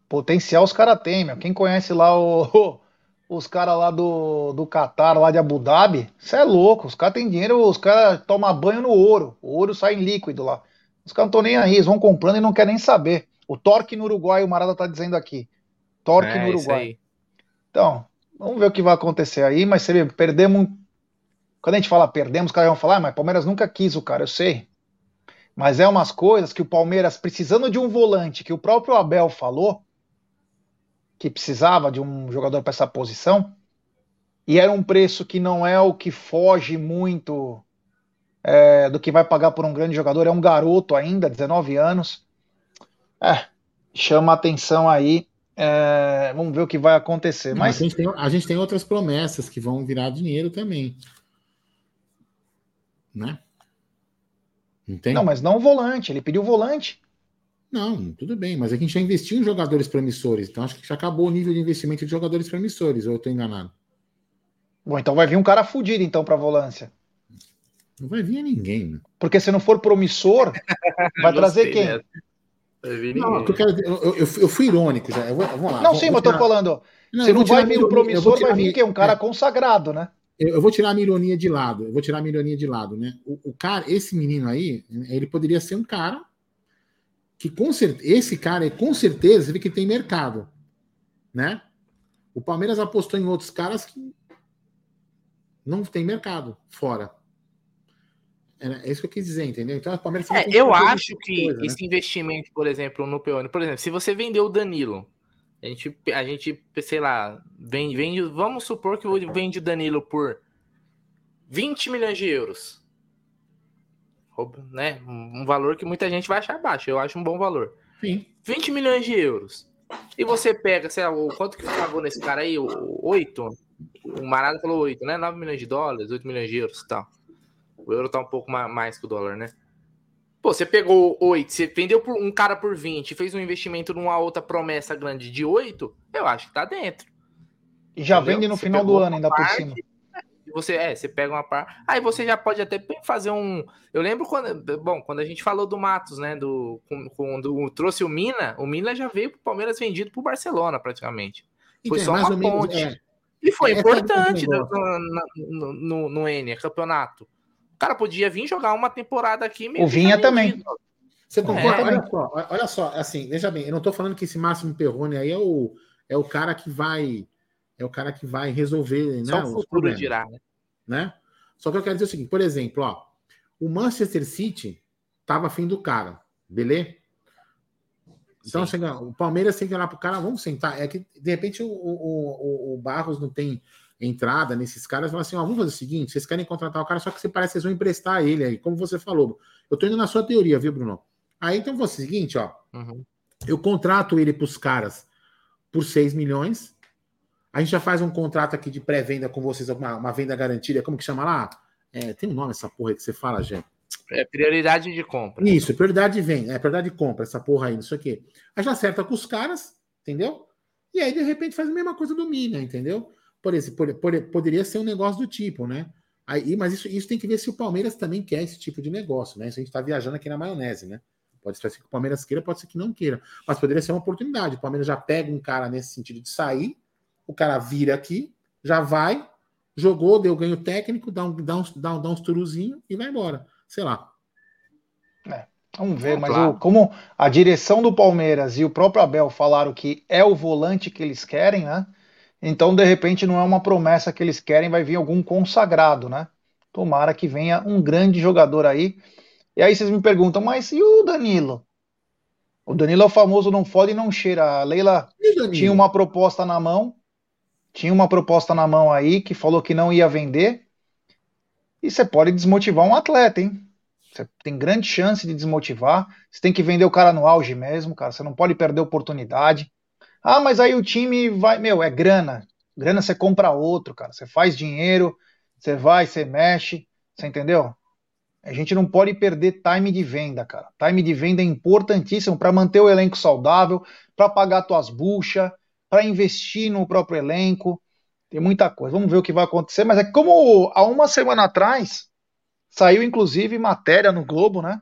Potencial os caras têm, meu. Quem conhece lá o, os caras lá do, do Qatar, lá de Abu Dhabi, você é louco. Os caras têm dinheiro, os caras tomam banho no ouro. O ouro sai em líquido lá. Os caras não estão nem aí, eles vão comprando e não querem nem saber. O Torque no Uruguai, o Marada tá dizendo aqui. Torque é, no Uruguai. Então, vamos ver o que vai acontecer aí, mas você vê, perdemos. Quando a gente fala perdemos, os caras vão falar, ah, mas Palmeiras nunca quis o cara, eu sei. Mas é umas coisas que o Palmeiras, precisando de um volante, que o próprio Abel falou, que precisava de um jogador para essa posição, e era um preço que não é o que foge muito é, do que vai pagar por um grande jogador, é um garoto ainda, 19 anos. É, chama atenção aí. É, vamos ver o que vai acontecer. Mas a gente, tem, a gente tem outras promessas que vão virar dinheiro também. Né? Entende? Não, mas não o volante. Ele pediu volante. Não, tudo bem, mas a gente já investiu em jogadores promissores. Então acho que já acabou o nível de investimento de jogadores promissores, ou eu estou enganado? Bom, então vai vir um cara fudido então para volância. Não vai vir ninguém. Né? Porque se não for promissor, vai trazer quem? Né? Não, eu, quero, eu, eu, fui irônico já. Eu vou, vamos lá. Não, sim, mas eu tô falando. Não, se não vai vir o promissor, vai vir quem? Um cara é. consagrado, né? Eu, vou tirar a minha ironia de lado. Eu vou tirar a ironia de lado, né? O, o cara, esse menino aí, ele poderia ser um cara que com certeza, esse cara, com certeza, você vê que tem mercado, né? O Palmeiras apostou em outros caras que não tem mercado fora. É, isso que eu quis dizer, entendeu? Então, o Palmeiras é, eu acho que coisa, né? esse né? investimento, por exemplo, no Peone, por exemplo, se você vender o Danilo, a gente, a gente sei lá, vende, vende, vamos supor que vende o Danilo por 20 milhões de euros. Né? Um valor que muita gente vai achar baixo. Eu acho um bom valor. Sim. 20 milhões de euros. E você pega, sei lá, o, quanto que pagou nesse cara aí? Oito? O Marada falou 8, né? 9 milhões de dólares, 8 milhões de euros e tal. O euro tá um pouco mais que o dólar, né? Pô, você pegou 8, você vendeu por um cara por 20, fez um investimento numa outra promessa grande de 8, eu acho que tá dentro. E já Entendeu? vende no você final do ano ainda parte, por cima. Você, é, você pega uma par. Aí você já pode até fazer um. Eu lembro quando. Bom, quando a gente falou do Matos, né? Do, quando trouxe o Mina, o Mina já veio pro Palmeiras vendido pro Barcelona, praticamente. Foi então, só uma ponte. Menos, é. E foi é, importante no, no, no, no N, campeonato cara podia vir jogar uma temporada aqui mesmo. O Vinha também. Você concorda? É, olha só, olha só, assim, veja bem, eu não estou falando que esse Máximo Perrone aí é o, é o cara que vai é o cara que vai resolver, Só né, o futuro dirá, né? né? Só que eu quero dizer o seguinte, por exemplo, ó, o Manchester City tava afim do cara, beleza? Então, chega, o Palmeiras tem que olhar pro cara, vamos sentar. É que, de repente, o, o, o, o Barros não tem entrada nesses caras, fala assim: ó, vamos fazer o seguinte: vocês querem contratar o cara, só que você parece que vocês vão emprestar ele aí, como você falou. Eu tô indo na sua teoria, viu, Bruno? Aí então vou o seguinte, ó. Uhum. Eu contrato ele pros caras por 6 milhões. A gente já faz um contrato aqui de pré-venda com vocês, uma, uma, venda garantida, como que chama lá? É, tem um nome essa porra aí que você fala, gente. É prioridade de compra. Isso, prioridade de venda, é prioridade de compra, essa porra aí, isso aqui. Aí já acerta com os caras, entendeu? E aí, de repente, faz a mesma coisa do Mina, entendeu? Por exemplo, poderia ser um negócio do tipo, né? Aí, mas isso, isso tem que ver se o Palmeiras também quer esse tipo de negócio, né? Isso a gente está viajando aqui na maionese, né? Pode ser que o Palmeiras queira, pode ser que não queira. Mas poderia ser uma oportunidade. O Palmeiras já pega um cara nesse sentido de sair, o cara vira aqui, já vai, jogou, deu ganho técnico, dá, um, dá, uns, dá, dá uns turuzinho e vai embora. Sei lá. É, vamos ver, mas claro. o, como a direção do Palmeiras e o próprio Abel falaram que é o volante que eles querem, né? Então, de repente, não é uma promessa que eles querem, vai vir algum consagrado, né? Tomara que venha um grande jogador aí. E aí vocês me perguntam, mas e o Danilo? O Danilo é o famoso não fode e não cheira. A Leila tinha uma proposta na mão, tinha uma proposta na mão aí que falou que não ia vender. E você pode desmotivar um atleta, hein? Você tem grande chance de desmotivar. Você tem que vender o cara no auge mesmo, cara. Você não pode perder oportunidade. Ah, mas aí o time vai. Meu, é grana. Grana você compra outro, cara. Você faz dinheiro, você vai, você mexe. Você entendeu? A gente não pode perder time de venda, cara. Time de venda é importantíssimo para manter o elenco saudável, para pagar tuas buchas, para investir no próprio elenco. Tem muita coisa. Vamos ver o que vai acontecer. Mas é como há uma semana atrás Saiu inclusive matéria no Globo, né?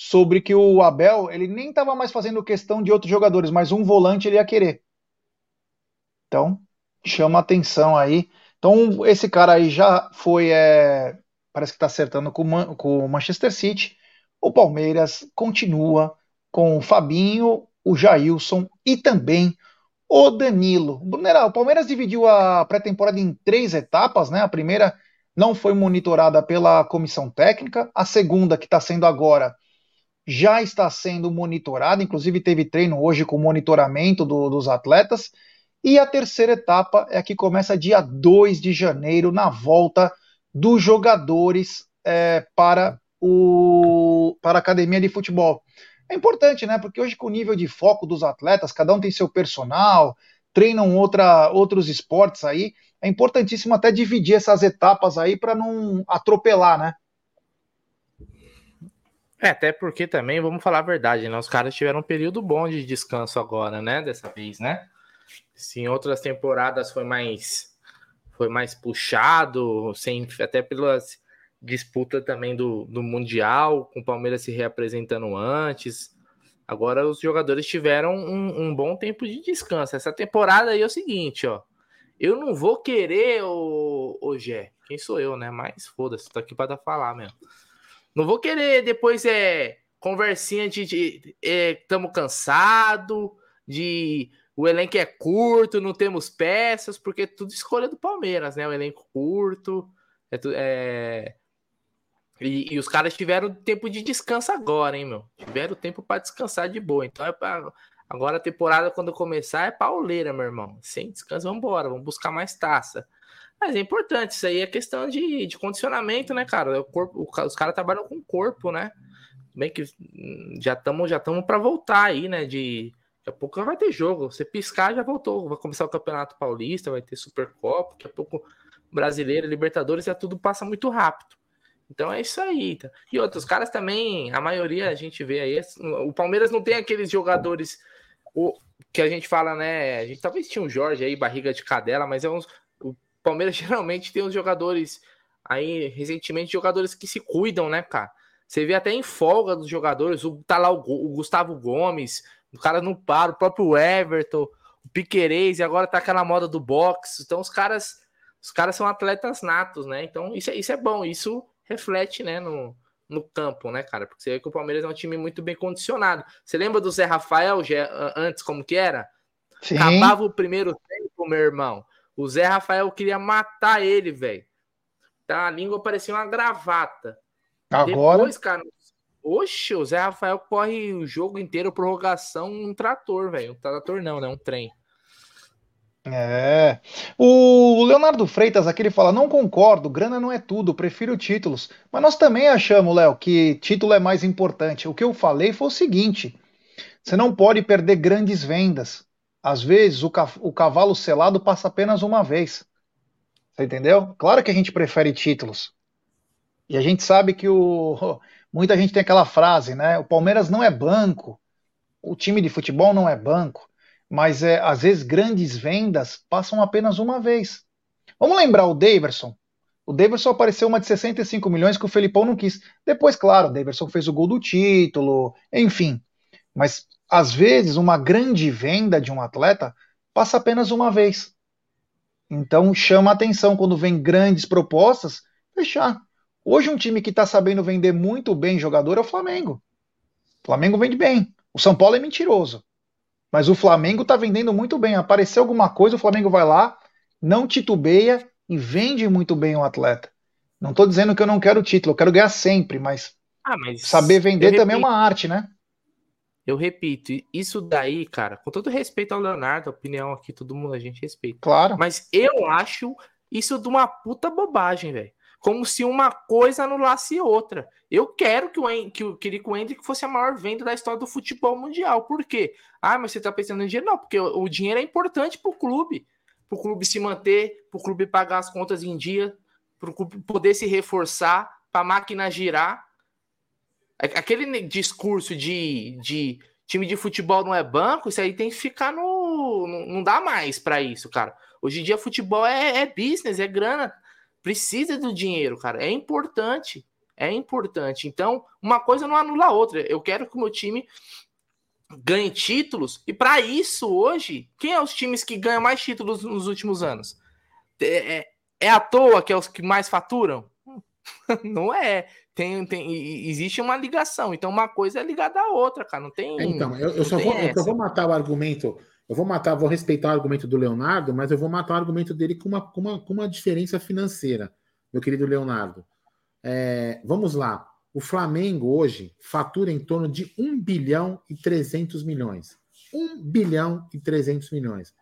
Sobre que o Abel, ele nem estava mais fazendo questão de outros jogadores, mas um volante ele ia querer. Então, chama atenção aí. Então, esse cara aí já foi. É, parece que está acertando com, com o Manchester City. O Palmeiras continua com o Fabinho, o Jailson e também o Danilo. O Palmeiras dividiu a pré-temporada em três etapas, né? A primeira não foi monitorada pela comissão técnica. A segunda, que está sendo agora, já está sendo monitorada, inclusive teve treino hoje com monitoramento do, dos atletas. E a terceira etapa é a que começa dia 2 de janeiro, na volta dos jogadores é, para, o, para a academia de futebol. É importante, né? Porque hoje, com o nível de foco dos atletas, cada um tem seu personal, treinam outra, outros esportes aí é importantíssimo até dividir essas etapas aí para não atropelar, né? É, até porque também, vamos falar a verdade, né? Os caras tiveram um período bom de descanso agora, né? Dessa vez, né? Se em outras temporadas foi mais foi mais puxado, sem até pelas disputa também do, do Mundial, com o Palmeiras se reapresentando antes. Agora os jogadores tiveram um, um bom tempo de descanso. Essa temporada aí é o seguinte, ó. Eu não vou querer, o, o Gé. Quem sou eu, né? Mas foda-se, tô aqui para falar mesmo. Não vou querer depois é conversinha de, estamos é, cansado, de o elenco é curto, não temos peças, porque tudo escolha do Palmeiras, né? O elenco curto, é, é... E, e, os caras tiveram tempo de descanso agora, hein, meu? Tiveram tempo para descansar de boa. Então é para Agora a temporada, quando começar, é pauleira, meu irmão. Sem descanso, vamos embora, vamos buscar mais taça. Mas é importante, isso aí é questão de, de condicionamento, né, cara? O corpo, o, os caras trabalham com o corpo, né? Bem que hum, já estamos já para voltar aí, né? De, daqui a pouco vai ter jogo. Você piscar, já voltou. Vai começar o Campeonato Paulista, vai ter Supercopa, daqui a pouco Brasileiro, Libertadores, é tudo passa muito rápido. Então é isso aí. Tá? E outros caras também, a maioria a gente vê aí. O Palmeiras não tem aqueles jogadores o que a gente fala, né? A gente talvez tinha um Jorge aí, barriga de cadela, mas é uns, Palmeiras geralmente tem uns jogadores aí, recentemente, jogadores que se cuidam, né, cara? Você vê até em folga dos jogadores, o, tá lá o, o Gustavo Gomes, o cara não para, o próprio Everton, o Piquerez, e agora tá aquela moda do boxe. Então os caras, os caras são atletas natos, né? Então isso, é, isso é bom, isso reflete, né, no, no campo, né, cara? Porque você vê que o Palmeiras é um time muito bem condicionado. Você lembra do Zé Rafael antes, como que era? Sim. Acabava o primeiro tempo, meu irmão. O Zé Rafael queria matar ele, velho. Tá, a língua parecia uma gravata. Agora. Depois, cara, oxe, o Zé Rafael corre o jogo inteiro, prorrogação, um trator, velho. Um trator não, né? Um trem. É. O Leonardo Freitas aqui ele fala: não concordo, grana não é tudo, prefiro títulos. Mas nós também achamos, Léo, que título é mais importante. O que eu falei foi o seguinte: você não pode perder grandes vendas. Às vezes o, ca o cavalo selado passa apenas uma vez. Você entendeu? Claro que a gente prefere títulos. E a gente sabe que o. Muita gente tem aquela frase, né? O Palmeiras não é banco. O time de futebol não é banco mas é, às vezes grandes vendas passam apenas uma vez. Vamos lembrar o Daverson. O Daverson apareceu uma de 65 milhões que o Felipão não quis. Depois, claro, o Daverson fez o gol do título, enfim. Mas às vezes uma grande venda de um atleta passa apenas uma vez. Então chama atenção quando vem grandes propostas, fechar. Hoje um time que está sabendo vender muito bem jogador é o Flamengo. O Flamengo vende bem. O São Paulo é mentiroso. Mas o Flamengo está vendendo muito bem. Apareceu alguma coisa, o Flamengo vai lá, não titubeia e vende muito bem o atleta. Não estou dizendo que eu não quero título, eu quero ganhar sempre, mas, ah, mas saber vender também é uma arte, né? Eu repito, isso daí, cara, com todo respeito ao Leonardo, a opinião aqui, todo mundo a gente respeita. Claro. Mas eu acho isso de uma puta bobagem, velho. como se uma coisa anulasse outra. Eu quero que o, que o Kirico Hendrick fosse a maior venda da história do futebol mundial. Por quê? Ah, mas você está pensando em dinheiro? Não, porque o, o dinheiro é importante para o clube. Para o clube se manter, para o clube pagar as contas em dia, para o clube poder se reforçar, para a máquina girar. Aquele discurso de, de time de futebol não é banco, isso aí tem que ficar no. Não, dá mais para isso, cara. Hoje em dia, futebol é, é business, é grana precisa do dinheiro, cara. É importante. É importante. Então, uma coisa não anula a outra. Eu quero que o meu time ganhe títulos. E para isso, hoje, quem é os times que ganham mais títulos nos últimos anos? É, é, é à toa que é os que mais faturam? não é. Tem, tem, existe uma ligação. Então, uma coisa é ligada à outra, cara. Não tem. Então, eu, eu só vou, eu vou matar o argumento eu vou matar, vou respeitar o argumento do Leonardo, mas eu vou matar o argumento dele com uma, com uma, com uma diferença financeira, meu querido Leonardo. É, vamos lá. O Flamengo hoje fatura em torno de 1 bilhão e 300 milhões. 1 bilhão e 300 milhões.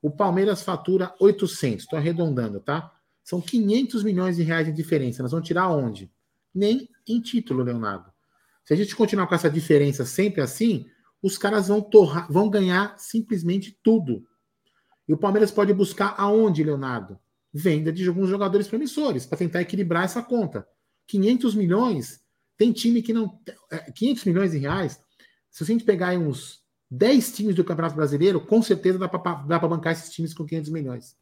O Palmeiras fatura 800, estou arredondando, tá? São 500 milhões de reais de diferença. Nós vamos tirar onde? Nem em título, Leonardo. Se a gente continuar com essa diferença sempre assim, os caras vão, torrar, vão ganhar simplesmente tudo. E o Palmeiras pode buscar aonde, Leonardo? Venda de alguns jogadores promissores, para tentar equilibrar essa conta. 500 milhões, tem time que não. 500 é, milhões de reais, se a gente pegar uns 10 times do Campeonato Brasileiro, com certeza dá para bancar esses times com 500 milhões.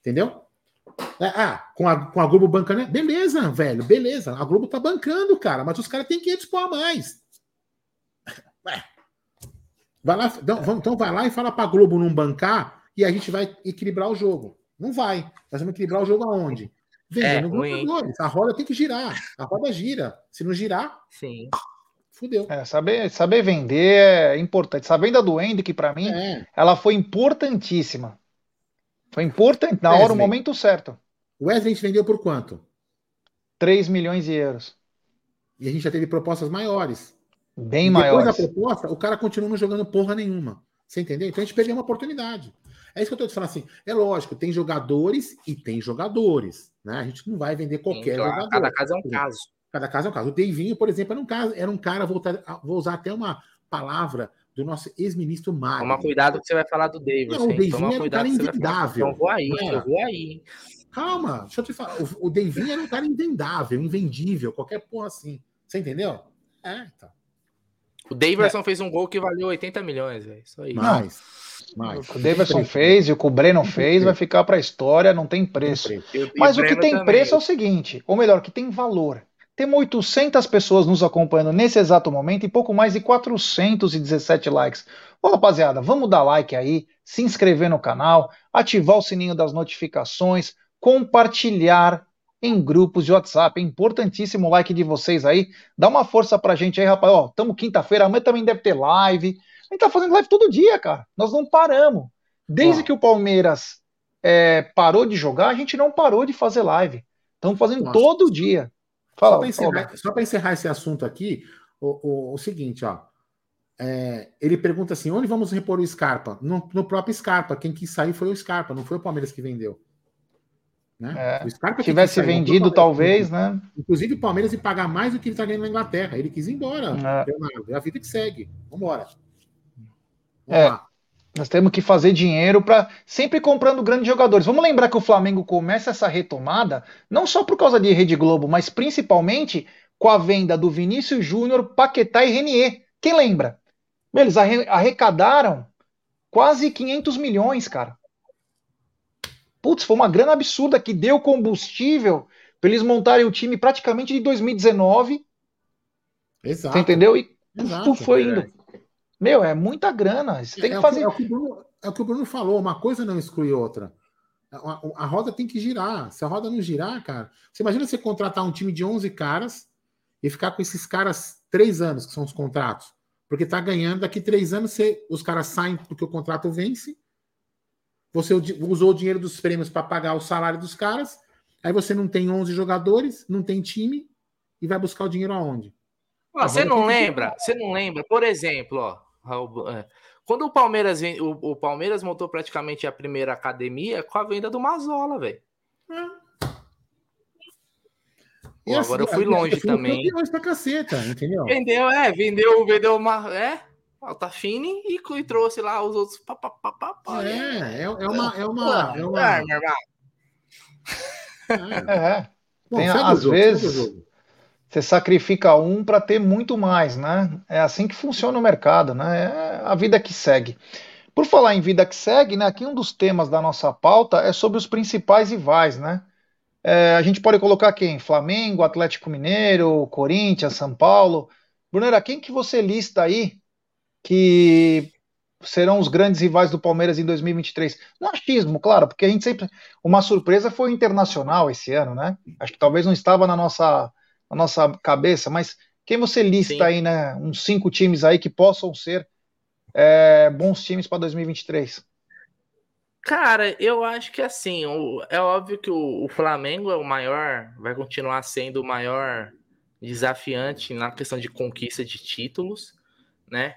Entendeu? É, ah, com a, com a Globo bancando. Beleza, velho, beleza. A Globo tá bancando, cara, mas os caras têm 500 pau a mais. Ué, Vai lá, então, então vai lá e fala para a Globo não bancar e a gente vai equilibrar o jogo. Não vai. Nós vamos equilibrar o jogo aonde? Vendendo é, A roda tem que girar. A roda gira. Se não girar, Sim. fudeu. É, saber, saber vender é importante. Essa venda do Andy, que para mim, é. ela foi importantíssima. Foi importante, na Wesley. hora, o momento certo. O Wesley a gente vendeu por quanto? 3 milhões de euros. E a gente já teve propostas maiores. Bem maior. Depois da proposta, o cara continua não jogando porra nenhuma. Você entendeu? Então a gente perdeu uma oportunidade. É isso que eu tô te falando assim. É lógico, tem jogadores e tem jogadores. Né? A gente não vai vender qualquer então, jogador. Cada caso é um caso. Cada caso é um caso. O Deivinho, por exemplo, era um, caso, era um cara, vou usar até uma palavra do nosso ex-ministro Mário. Toma cuidado que você vai falar do Davis. Não, o Deivinho era um cara invendável. Então vou aí, eu vou aí. Calma, deixa eu te falar. O, o Deivinho era um cara invendável, invendível, qualquer porra assim. Você entendeu? É, então. O Daverson é. fez um gol que valeu 80 milhões, velho. Isso aí. Mais. Mais. O Daverson fez e o que o Breno fez vai ficar para a história, não tem preço. Mas o, o que tem também. preço é o seguinte, ou melhor, que tem valor. Temos 800 pessoas nos acompanhando nesse exato momento e pouco mais de 417 likes. Ô, rapaziada, vamos dar like aí, se inscrever no canal, ativar o sininho das notificações, compartilhar em grupos de WhatsApp. É importantíssimo o like de vocês aí. Dá uma força pra gente aí, rapaz. Ó, tamo quinta-feira, amanhã também deve ter live. A gente tá fazendo live todo dia, cara. Nós não paramos. Desde Ó. que o Palmeiras é, parou de jogar, a gente não parou de fazer live. Estamos fazendo Nossa. todo dia. Fala, só para encerrar, encerrar, esse assunto aqui, o, o, o seguinte, ó. É, ele pergunta assim: onde vamos repor o Scarpa? No, no próprio Scarpa. Quem quis sair foi o Scarpa, não foi o Palmeiras que vendeu. Né? É, Se tivesse vendido, talvez, né? Inclusive o Palmeiras ia pagar mais do que ele está ganhando na Inglaterra. Ele quis ir embora, é. É a vida que segue. Vambora. Vamos é. Lá. Nós temos que fazer dinheiro para sempre comprando grandes jogadores. Vamos lembrar que o Flamengo começa essa retomada não só por causa de Rede Globo, mas principalmente com a venda do Vinícius Júnior, Paquetá e Renier. Quem lembra? Eles arrecadaram quase 500 milhões, cara. Putz, foi uma grana absurda que deu combustível para eles montarem o time praticamente de 2019. Exato. Você entendeu? E Exato, foi indo. Meu, é muita grana. Você tem é, que fazer. É o que, é, o Bruno, é o que o Bruno falou, uma coisa não exclui outra. A, a, roda tem que girar. Se a roda não girar, cara. Você imagina você contratar um time de 11 caras e ficar com esses caras três anos, que são os contratos. Porque tá ganhando, daqui três anos você, os caras saem porque o contrato vence você usou o dinheiro dos prêmios para pagar o salário dos caras. Aí você não tem 11 jogadores, não tem time e vai buscar o dinheiro aonde? Ah, você não lembra? Você não lembra? Por exemplo, ó, é, quando o Palmeiras o, o, Palmeiras montou praticamente a primeira academia com a venda do Mazola, velho. Pô, assim, agora eu fui longe também. Pra caceta, entendeu? Vendeu, é, vendeu, vendeu uma. É, Altafine e, e trouxe lá os outros. Pá, pá, pá, pá, pá, é, é, é uma. É uma, é uma... É, meu irmão. É. é. Bom, Tem, às jogo, vezes você sacrifica um para ter muito mais, né? É assim que funciona o mercado, né? É a vida que segue. Por falar em vida que segue, né? Aqui um dos temas da nossa pauta é sobre os principais rivais, né? É, a gente pode colocar quem? Flamengo, Atlético Mineiro, Corinthians, São Paulo. Brunera, quem que você lista aí que serão os grandes rivais do Palmeiras em 2023? No achismo, claro, porque a gente sempre. Uma surpresa foi o Internacional esse ano, né? Acho que talvez não estava na nossa, na nossa cabeça, mas quem você lista Sim. aí, né? Uns cinco times aí que possam ser é, bons times para 2023? Cara, eu acho que assim, o, é óbvio que o, o, Flamengo é o maior, vai continuar sendo o maior desafiante na questão de conquista de títulos, né?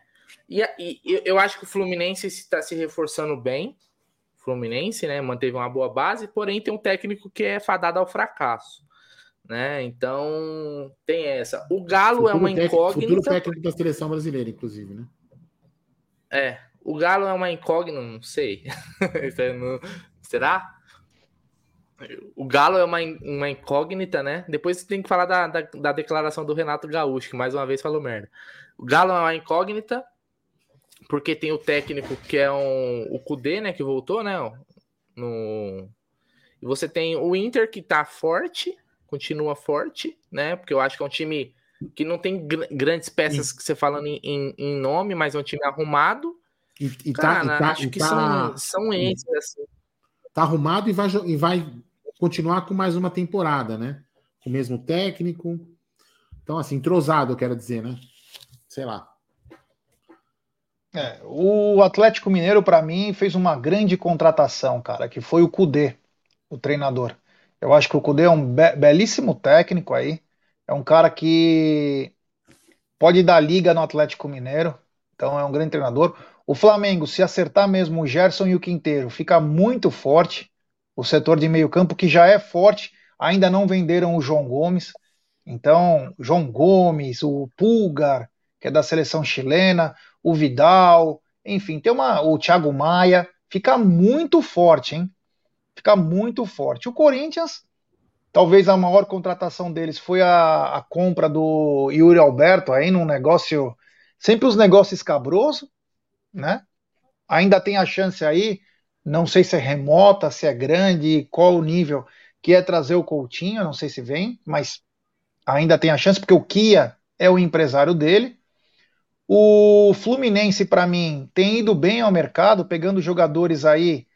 E, e eu acho que o Fluminense está se reforçando bem. Fluminense, né? Manteve uma boa base, porém tem um técnico que é fadado ao fracasso. Né? Então tem essa. O Galo é futuro é uma incógnita. Futuro técnico da seleção brasileira, inclusive, né? É, o Galo é uma incógnita, não sei. Será? O Galo é uma, uma incógnita, né? Depois você tem que falar da, da, da, declaração do Renato Gaúcho, que mais uma vez falou merda. O Galo é uma incógnita, porque tem o técnico que é um, o Kudê, né? Que voltou, né? No... E você tem o Inter que tá forte, continua forte, né? Porque eu acho que é um time que não tem gr grandes peças que você falando em, em, em, nome, mas é um time arrumado. E, e tá, Cara, e tá, acho que tá, são, são esses, assim. Tá arrumado e vai, e vai continuar com mais uma temporada, né? Com o mesmo técnico. Então, assim, entrosado, eu quero dizer, né? Sei lá. É, o Atlético Mineiro, para mim, fez uma grande contratação, cara, que foi o Cudê, o treinador. Eu acho que o Cudê é um be belíssimo técnico aí. É um cara que pode dar liga no Atlético Mineiro. Então é um grande treinador. O Flamengo, se acertar mesmo o Gerson e o Quinteiro, fica muito forte. O setor de meio campo, que já é forte, ainda não venderam o João Gomes. Então, João Gomes, o Pulgar, que é da seleção chilena, o Vidal, enfim, tem uma, o Thiago Maia, fica muito forte, hein? Fica muito forte. O Corinthians, talvez a maior contratação deles foi a, a compra do Yuri Alberto aí num negócio, sempre os negócios escabrosos né? Ainda tem a chance aí, não sei se é remota, se é grande, qual o nível, que é trazer o Coutinho, não sei se vem, mas ainda tem a chance, porque o Kia é o empresário dele. O Fluminense, para mim, tem ido bem ao mercado, pegando jogadores aí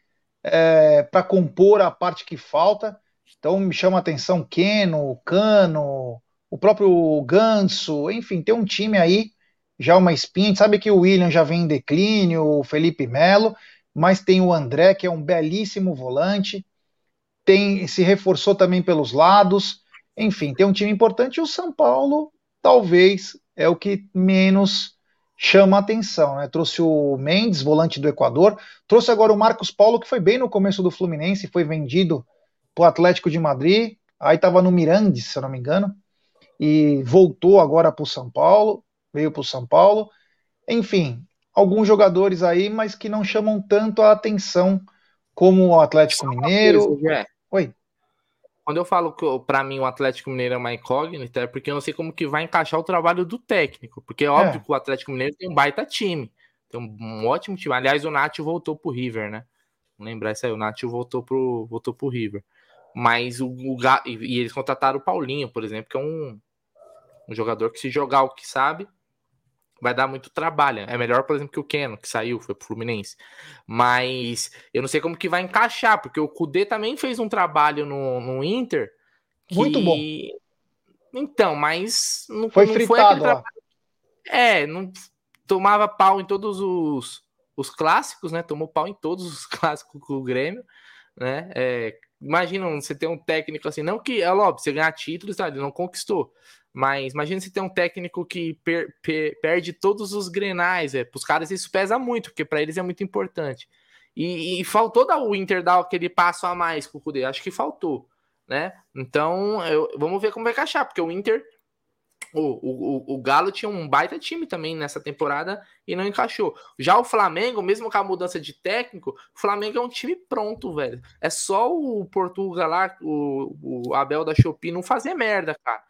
é, para compor a parte que falta. Então me chama a atenção Keno, Cano, o próprio Ganso, enfim, tem um time aí já uma espinha. A gente sabe que o William já vem em declínio, o Felipe Melo, mas tem o André, que é um belíssimo volante, tem se reforçou também pelos lados. Enfim, tem um time importante e o São Paulo talvez é o que menos chama atenção, né? Trouxe o Mendes, volante do Equador, trouxe agora o Marcos Paulo, que foi bem no começo do Fluminense, foi vendido para o Atlético de Madrid, aí estava no Mirandes, se eu não me engano, e voltou agora para o São Paulo veio para o São Paulo. Enfim, alguns jogadores aí, mas que não chamam tanto a atenção como o Atlético Mineiro. Coisa, Oi. Quando eu falo que para mim o Atlético Mineiro é uma incógnita, é porque eu não sei como que vai encaixar o trabalho do técnico. Porque é óbvio é. que o Atlético Mineiro tem um baita time. Tem um, ótimo time. Aliás, o Nath voltou pro River, né? Não lembrar isso aí, o Nath voltou pro, voltou pro River. Mas o, o e, e eles contrataram o Paulinho, por exemplo, que é um, um jogador que se jogar o que sabe, vai dar muito trabalho. É melhor, por exemplo, que o Keno, que saiu, foi pro Fluminense. Mas eu não sei como que vai encaixar, porque o Kudê também fez um trabalho no, no Inter. Que... Muito bom. Então, mas não foi não fritado foi lá. É, não tomava pau em todos os, os clássicos, né? Tomou pau em todos os clássicos com o Grêmio, né? É, imagina você ter um técnico assim, não que, é óbvio, você ganhar títulos, sabe? Ele não conquistou. Mas imagina se tem um técnico que per, per, perde todos os grenais. É, para os caras isso pesa muito, porque para eles é muito importante. E, e faltou dar o Inter dar aquele passo a mais com o Kudê. Acho que faltou. né? Então, eu, vamos ver como vai encaixar, porque o Inter o, o, o Galo tinha um baita time também nessa temporada e não encaixou. Já o Flamengo, mesmo com a mudança de técnico, o Flamengo é um time pronto, velho. É só o Portugal lá, o, o Abel da Shopee, não fazer merda, cara.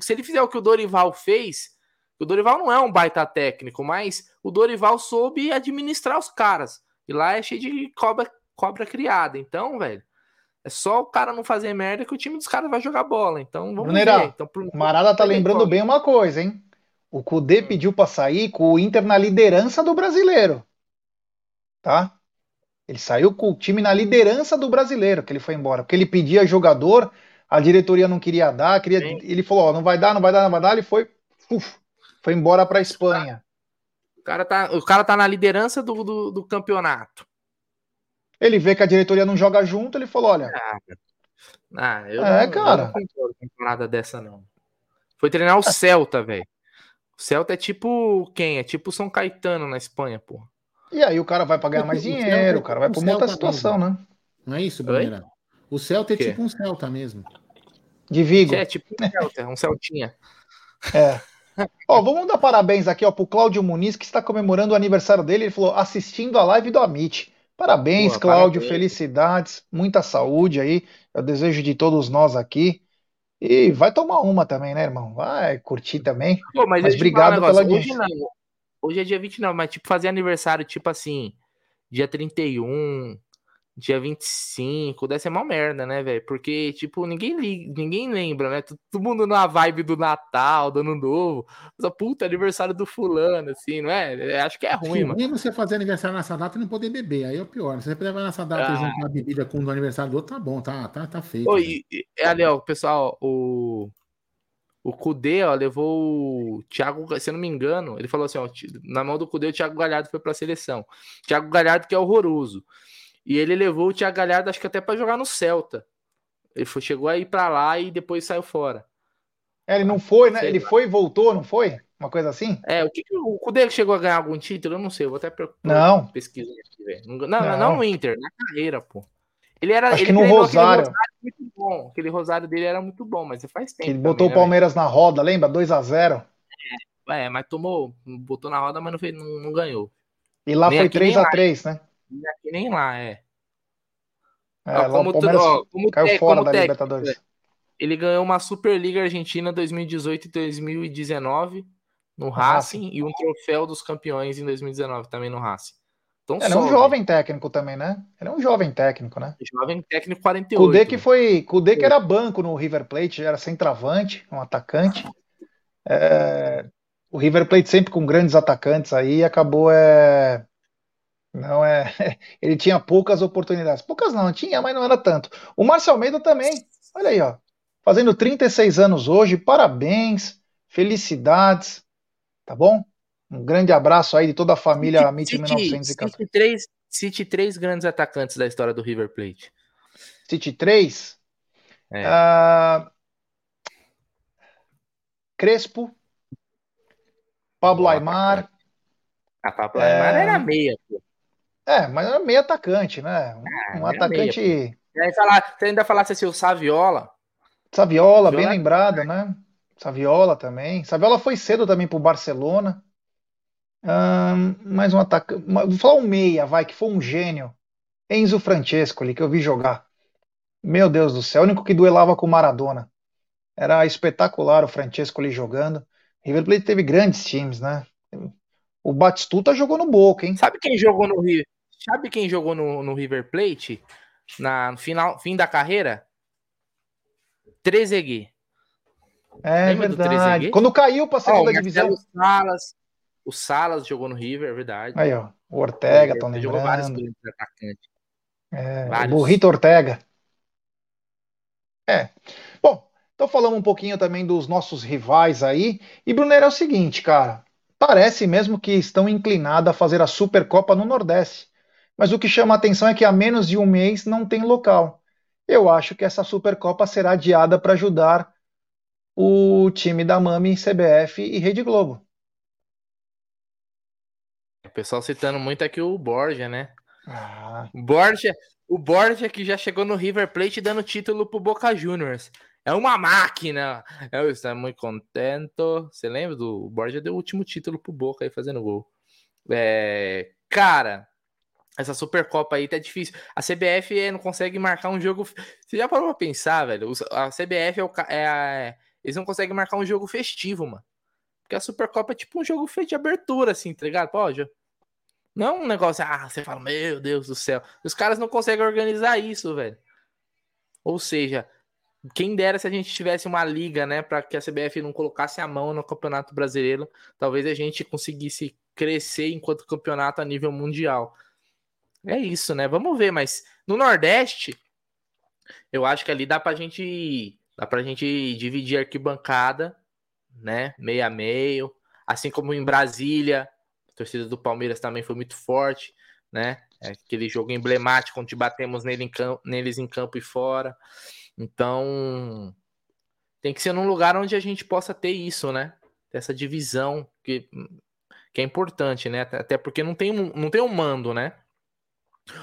Se ele fizer o que o Dorival fez, o Dorival não é um baita técnico, mas o Dorival soube administrar os caras. E lá é cheio de cobra, cobra criada. Então, velho, é só o cara não fazer merda que o time dos caras vai jogar bola. Então vamos Brunerá, ver. Então, pro... Marada tá lembrando bem uma coisa, hein? O Cudê hum. pediu para sair com o Inter na liderança do brasileiro. Tá? Ele saiu com o time na liderança do brasileiro, que ele foi embora. Porque ele pedia jogador, a diretoria não queria dar, queria... ele falou: ó, não vai dar, não vai dar, não vai dar. Ele foi, uf, foi embora para Espanha. O cara, tá, o cara tá na liderança do, do, do campeonato. Ele vê que a diretoria não joga junto, ele falou: olha. Ah, ah eu é, não, cara. Eu não nada dessa, não. Foi treinar o Celta, velho. O Celta é tipo quem? É tipo São Caetano na Espanha, pô. E aí o cara vai pagar mais dinheiro, o cara vai pra uma outra situação, mesmo. né? Não é isso, Bruneira? O Celta é tipo um Celta mesmo. De Vigo. É, tipo um Celta, um Celtinha. É. ó, vamos dar parabéns aqui ó, pro Cláudio Muniz, que está comemorando o aniversário dele. Ele falou, assistindo a live do Amit. Parabéns, Boa, Cláudio, parabéns. felicidades, muita saúde aí. Eu desejo de todos nós aqui. E vai tomar uma também, né, irmão? Vai curtir também. Pô, mas, mas obrigado um pela hoje, não, hoje é dia 29, mas tipo fazer aniversário, tipo assim, dia 31, dia 25, deve ser uma merda, né, velho? Porque, tipo, ninguém ninguém lembra, né? Todo mundo na vibe do Natal, do Ano Novo. Mas, puta, aniversário do fulano, assim, não é? Acho que é ruim, Sim, mano. Mesmo você fazer aniversário nessa data e não poder beber, aí é o pior. Se você puder nessa data ah. e juntar bebida com o aniversário do outro, tá bom, tá, tá, tá feito. Oi, é, ali, ó, pessoal, o... O Cudê, ó, levou o Thiago, se eu não me engano, ele falou assim, ó, na mão do Cudê o Thiago Galhardo foi pra seleção. Thiago Galhardo que é horroroso. E ele levou o Thiago Galhardo, acho que até para jogar no Celta. Ele foi, chegou a ir para lá e depois saiu fora. É, ele não foi, né? Ele foi e voltou, não foi? Uma coisa assim? É, o que, o Cudê chegou a ganhar algum título? Eu não sei, eu vou até não. pesquisar aqui, velho. Não, não, não, não no Inter, na carreira, pô. Ele era. Acho ele que no Rosário. Aquele Rosário muito bom. Aquele Rosário dele era muito bom, mas faz tempo. Ele botou também, o né, Palmeiras né, na roda, lembra? 2 a 0 é, é, mas tomou, botou na roda, mas não, fez, não, não ganhou. E lá nem foi 3 a 3 né? Nem aqui nem lá, é. É, ó, como, tu, ó, como caiu te, fora da técnico, Libertadores. Ele ganhou uma Superliga Argentina 2018 e 2019 no Racing, Racing, e um troféu dos campeões em 2019 também no Racing. Então, ele é um jovem técnico também, né? Ele é um jovem técnico, né? Jovem técnico 48. Kudê que foi, Kudê que era banco no River Plate, era centroavante, um atacante. É, o River Plate sempre com grandes atacantes aí acabou é, não é. Ele tinha poucas oportunidades. Poucas não, tinha, mas não era tanto. O Márcio Almeida também. Olha aí, ó. Fazendo 36 anos hoje. Parabéns. Felicidades. Tá bom? Um grande abraço aí de toda a família Amit 1914. Cite três, cite três grandes atacantes da história do River Plate. Cite três? É. Uh... Crespo. Pablo Boa, Aymar. A Pablo é... Aymar era meia, pô. É, mas era meio atacante, né? Um, ah, um atacante. Meia, falar, você ainda falasse assim, o Saviola. Saviola, bem lembrado, né? Saviola também. Saviola foi cedo também pro Barcelona. Um, mais um atacante. Vou falar um meia, vai, que foi um gênio. Enzo Francesco ali, que eu vi jogar. Meu Deus do céu, o único que duelava com Maradona. Era espetacular o Francesco ali jogando. River Plate teve grandes times, né? O Batistuta jogou no Boca, hein? Sabe quem jogou no River? Sabe quem jogou no, no River Plate na final, fim da carreira? Trezeguet. É Lembra verdade. Quando caiu para a segunda oh, divisão. Salas, o Salas jogou no River, é verdade. Aí, ó. O Ortega, estão lembrando. Jogou vários atacantes. É, vários. o Burrito Ortega. É. Bom, então falamos um pouquinho também dos nossos rivais aí. E, Brunner, é o seguinte, cara. Parece mesmo que estão inclinados a fazer a Supercopa no Nordeste. Mas o que chama a atenção é que há menos de um mês não tem local. Eu acho que essa Supercopa será adiada para ajudar o time da Mami, CBF e Rede Globo. O pessoal citando muito aqui o Borja, né? Ah. Borja, O Borja que já chegou no River Plate dando título pro Boca Juniors. É uma máquina. Eu estou muito contente. Você lembra do o Borja deu o último título pro Boca aí fazendo gol. É, cara, essa Supercopa aí tá difícil. A CBF não consegue marcar um jogo. Você já parou pra pensar, velho? A CBF é, o, é a... eles não conseguem marcar um jogo festivo, mano. Porque a Supercopa é tipo um jogo feito de abertura, assim, tá ligado? Pode. Não é um negócio, ah, você fala, meu Deus do céu. Os caras não conseguem organizar isso, velho. Ou seja, quem dera se a gente tivesse uma liga, né, para que a CBF não colocasse a mão no Campeonato Brasileiro, talvez a gente conseguisse crescer enquanto campeonato a nível mundial. É isso, né? Vamos ver, mas no Nordeste, eu acho que ali dá pra gente, dá pra gente dividir arquibancada né? Meio a meio. Assim como em Brasília, a torcida do Palmeiras também foi muito forte, né? É aquele jogo emblemático onde batemos nele em campo, neles em campo e fora. Então, tem que ser num lugar onde a gente possa ter isso, né? Essa divisão que, que é importante, né? Até porque não tem, não tem um mando, né?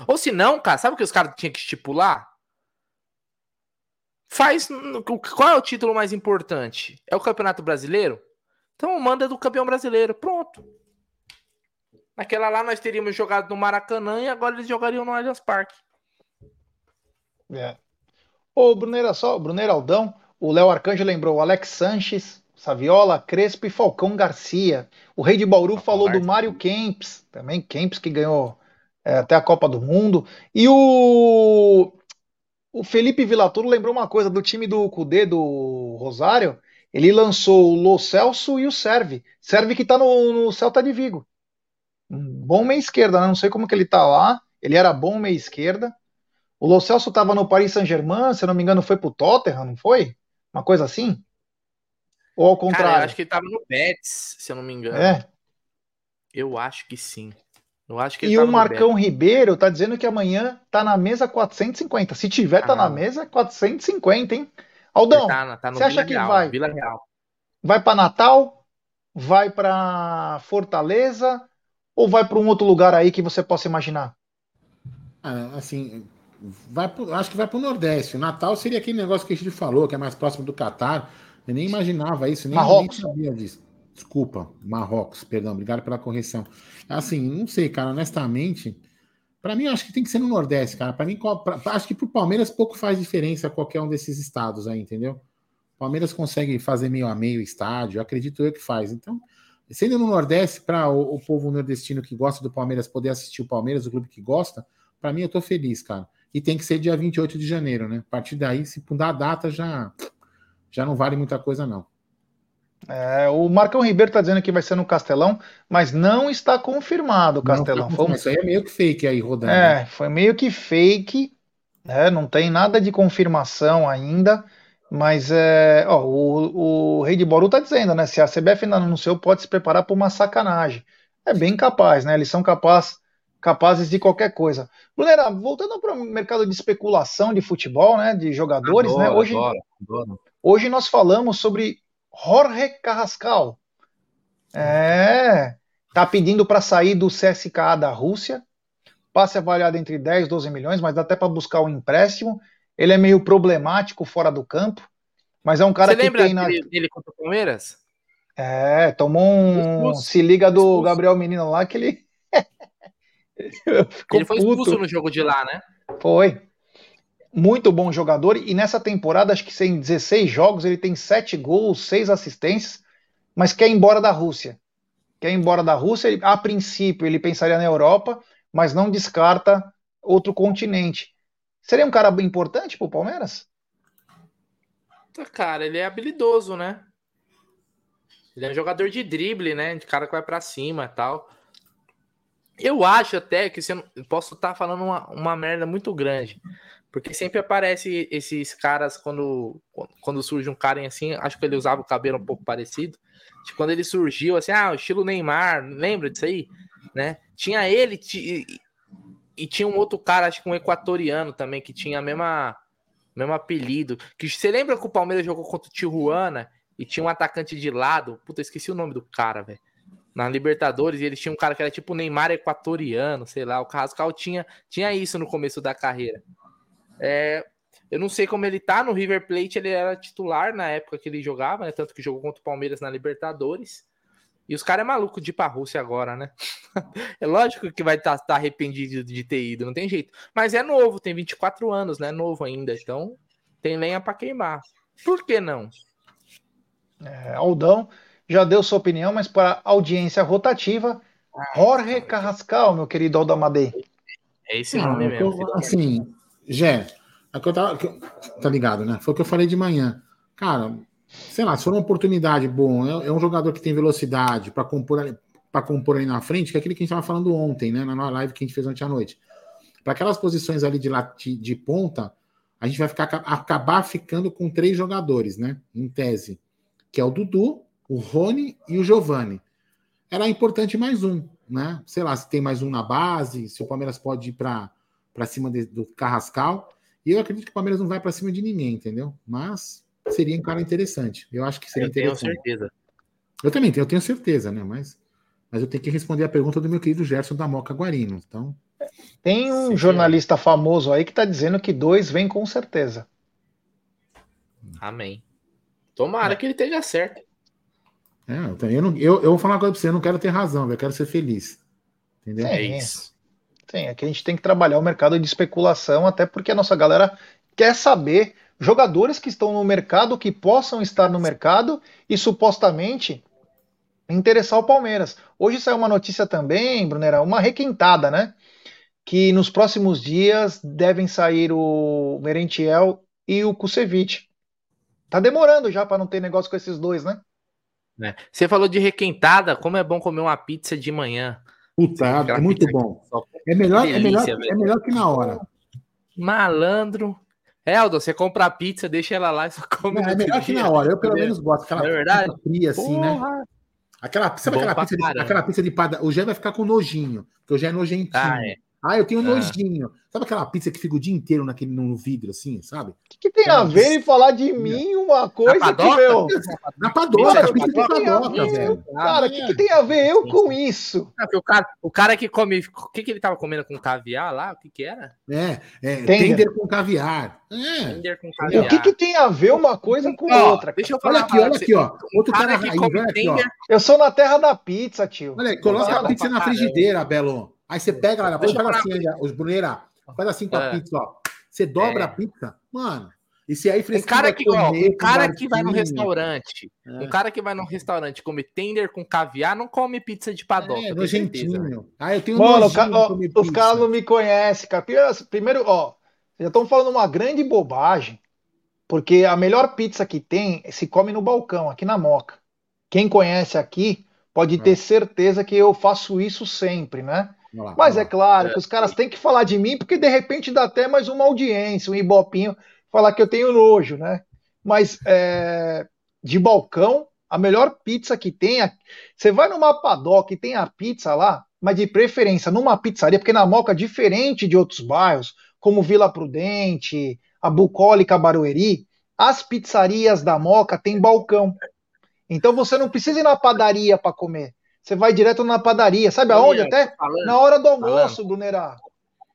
Ou se não, cara, sabe o que os caras tinham que estipular? Faz. Qual é o título mais importante? É o Campeonato Brasileiro? Então manda do campeão brasileiro. Pronto. Naquela lá nós teríamos jogado no Maracanã e agora eles jogariam no Allianz Parque. É. Ô, Bruneira, só, Bruneira Aldão, o Léo Arcanjo lembrou Alex Sanches, Saviola, Crespo e Falcão Garcia. O Rei de Bauru falou do Mário Kempis, também Kempis que ganhou é, até a Copa do Mundo. E o o Felipe Villatoro lembrou uma coisa do time do Cudê, do Rosário. Ele lançou o Lo Celso e o Serve. Serve que tá no, no Celta de Vigo. Um bom meia esquerda, né? Não sei como que ele tá lá. Ele era bom meia esquerda. O Lo Celso tava no Paris Saint-Germain, se eu não me engano, foi pro Tottenham, não foi? Uma coisa assim? Ou ao contrário? Cara, eu acho que ele tava no Betis, se eu não me engano. É. Eu acho que sim. Eu acho que e o Marcão Ribeiro tá dizendo que amanhã tá na mesa 450. Se tiver, tá ah, na mesa 450, hein? Aldão, tá, tá você acha Vila que Real, vai? Vila Real. Vai para Natal? Vai para Fortaleza? Ou vai para um outro lugar aí que você possa imaginar? Ah, assim, vai pro, acho que vai para o Nordeste. O Natal seria aquele negócio que a gente falou, que é mais próximo do Catar. Eu nem imaginava isso, nem, nem sabia disso. Desculpa, Marrocos, perdão, obrigado pela correção. Assim, não sei, cara, honestamente, para mim acho que tem que ser no Nordeste, cara. Para mim, pra, acho que pro Palmeiras pouco faz diferença qualquer um desses estados aí, entendeu? Palmeiras consegue fazer meio a meio estádio, acredito eu que faz. Então, sendo no Nordeste, para o, o, povo nordestino que gosta do Palmeiras poder assistir o Palmeiras, o clube que gosta, para mim eu tô feliz, cara. E tem que ser dia 28 de janeiro, né? A partir daí, se mudar a data, já, já não vale muita coisa, não. É, o Marcão Ribeiro está dizendo que vai ser no Castelão, mas não está confirmado o Castelão. Não, foi, isso aí é meio que fake aí rodando. É, né? foi meio que fake, né? não tem nada de confirmação ainda, mas é, ó, o, o Rei de Boru está dizendo, né? Se a CBF ainda não anunciou, pode se preparar para uma sacanagem. É bem capaz, né? Eles são capaz, capazes de qualquer coisa. Brunera, voltando para o mercado de especulação de futebol, né? De jogadores, adoro, né? Hoje, adoro, adoro. hoje nós falamos sobre Jorge Carrascal. É, tá pedindo para sair do CSKA da Rússia. Passe avaliado entre 10 e 12 milhões, mas dá até para buscar um empréstimo. Ele é meio problemático fora do campo, mas é um cara Você que tem na... dele contra o Palmeiras? É, tomou um expulso. se liga do expulso. Gabriel Menino lá que ele ele foi expulso puto. no jogo de lá, né? Foi muito bom jogador e nessa temporada, acho que em 16 jogos, ele tem 7 gols, 6 assistências, mas quer ir embora da Rússia. Quer ir embora da Rússia, ele, a princípio ele pensaria na Europa, mas não descarta outro continente. Seria um cara importante pro Palmeiras? Cara, ele é habilidoso, né? Ele é jogador de drible, né? De cara que vai para cima e tal. Eu acho até que se eu posso estar tá falando uma, uma merda muito grande. Porque sempre aparece esses caras quando, quando surge um cara assim, acho que ele usava o cabelo um pouco parecido. Tipo, quando ele surgiu, assim, ah, o estilo Neymar, lembra disso aí? Né? Tinha ele e, e tinha um outro cara, acho que um equatoriano também, que tinha a mesma, mesmo apelido. Que você lembra que o Palmeiras jogou contra o Tijuana e tinha um atacante de lado? Puta, esqueci o nome do cara, velho. na Libertadores e eles tinham um cara que era tipo Neymar equatoriano, sei lá. O Carrascal tinha, tinha isso no começo da carreira. É, eu não sei como ele tá no River Plate, ele era titular na época que ele jogava, né? Tanto que jogou contra o Palmeiras na Libertadores. E os caras é maluco de ir pra Rússia agora, né? é lógico que vai estar tá, tá arrependido de ter ido, não tem jeito. Mas é novo, tem 24 anos, né? Novo ainda, então tem lenha para queimar. Por que não? É, Aldão já deu sua opinião, mas para audiência rotativa, ah, Jorge Carrascal, meu querido Aldamadei. É esse nome mesmo. Eu, assim, Gé, é que eu tava, tá ligado, né? Foi o que eu falei de manhã. Cara, sei lá, se for uma oportunidade boa, é, é um jogador que tem velocidade para compor, para compor ali na frente, que é aquele que a gente estava falando ontem, né? Na live que a gente fez ontem à noite. Para aquelas posições ali de, de, de ponta, a gente vai ficar, acabar ficando com três jogadores, né? Em tese, que é o Dudu, o Rony e o Giovani. Era importante mais um, né? Sei lá, se tem mais um na base, se o Palmeiras pode ir para cima de, do Carrascal. E eu acredito que o Palmeiras não vai para cima de ninguém, entendeu? Mas seria um cara interessante. Eu acho que seria eu interessante. Tenho certeza. Eu também tenho, eu tenho certeza, né? Mas, mas eu tenho que responder a pergunta do meu querido Gerson da Moca Guarino. Então. Tem um Sim, jornalista é. famoso aí que está dizendo que dois vem com certeza. Amém. Tomara é. que ele esteja certo. É, eu, eu, não, eu, eu, vou falar uma coisa pra você, eu não quero ter razão, eu quero ser feliz. Entendeu? É isso. Sim, aqui a gente tem que trabalhar o mercado de especulação, até porque a nossa galera quer saber jogadores que estão no mercado, que possam estar no mercado e supostamente interessar o Palmeiras. Hoje saiu uma notícia também, Brunera, uma requentada, né? Que nos próximos dias devem sair o Merentiel e o Kusevich. Tá demorando já para não ter negócio com esses dois, né? É. Você falou de requentada, como é bom comer uma pizza de manhã. Puta, é muito bom. É melhor, é, melhor, é melhor que na hora. Malandro. É, Aldo, você compra a pizza, deixa ela lá e só come. Não, é melhor que na hora, eu pelo menos gosto. Aquela é verdade? pizza fria, assim, né? Porra. né? Aquela, sabe aquela pizza, de, aquela pizza de pada... O Gé vai ficar com nojinho, porque o Gé é nojentinho. Ah, é. Ah, eu tenho ah. nojinho. Sabe aquela pizza que fica o dia inteiro naquele, no vidro, assim, sabe? O que, que, tem a ver em falar de mim uma coisa que, meu... Na padoca, pizza de padoca, velho. Cara, o que, que, tem a ver eu com isso? o, cara, o cara que come... O que, que ele tava comendo com caviar lá? O que que era? É, é tender, tender com caviar. É. Tender com caviar. O que que tem a ver uma coisa com ó, outra? Deixa eu falar olha aqui, olha aqui, ó. Outro cara, cara raiz, olha aqui, ó. Eu sou na terra da pizza, tio. Olha aí, coloca a pizza na frigideira, Belo. Aí você pega, olha, faz assim, os Bruneira, faz assim com a é. pizza, ó. Você dobra é. a pizza, mano. E se aí um cara que, ó, um cara que vai no restaurante, é. um cara que vai no restaurante come tender com caviar, não come pizza de padoca. É, nojentinho. Ah, eu tenho Mano, ca ó, os caras não me conhecem, cara. Primeiro, ó, já estão falando uma grande bobagem, porque a melhor pizza que tem se come no balcão, aqui na Moca. Quem conhece aqui pode ter certeza que eu faço isso sempre, né? Lá, Mas é claro é. que os caras têm que falar de mim, porque de repente dá até mais uma audiência, um ibopinho, falar que eu tenho nojo, né? Mas é, de balcão, a melhor pizza que tem. Você vai numa padoca e tem a pizza lá, mas de preferência numa pizzaria, porque na Moca, diferente de outros bairros, como Vila Prudente, a Bucólica Barueri, as pizzarias da Moca têm balcão. Então você não precisa ir na padaria para comer. Você vai direto na padaria. Sabe aonde até? Falando, na hora do almoço, falando. Brunerá.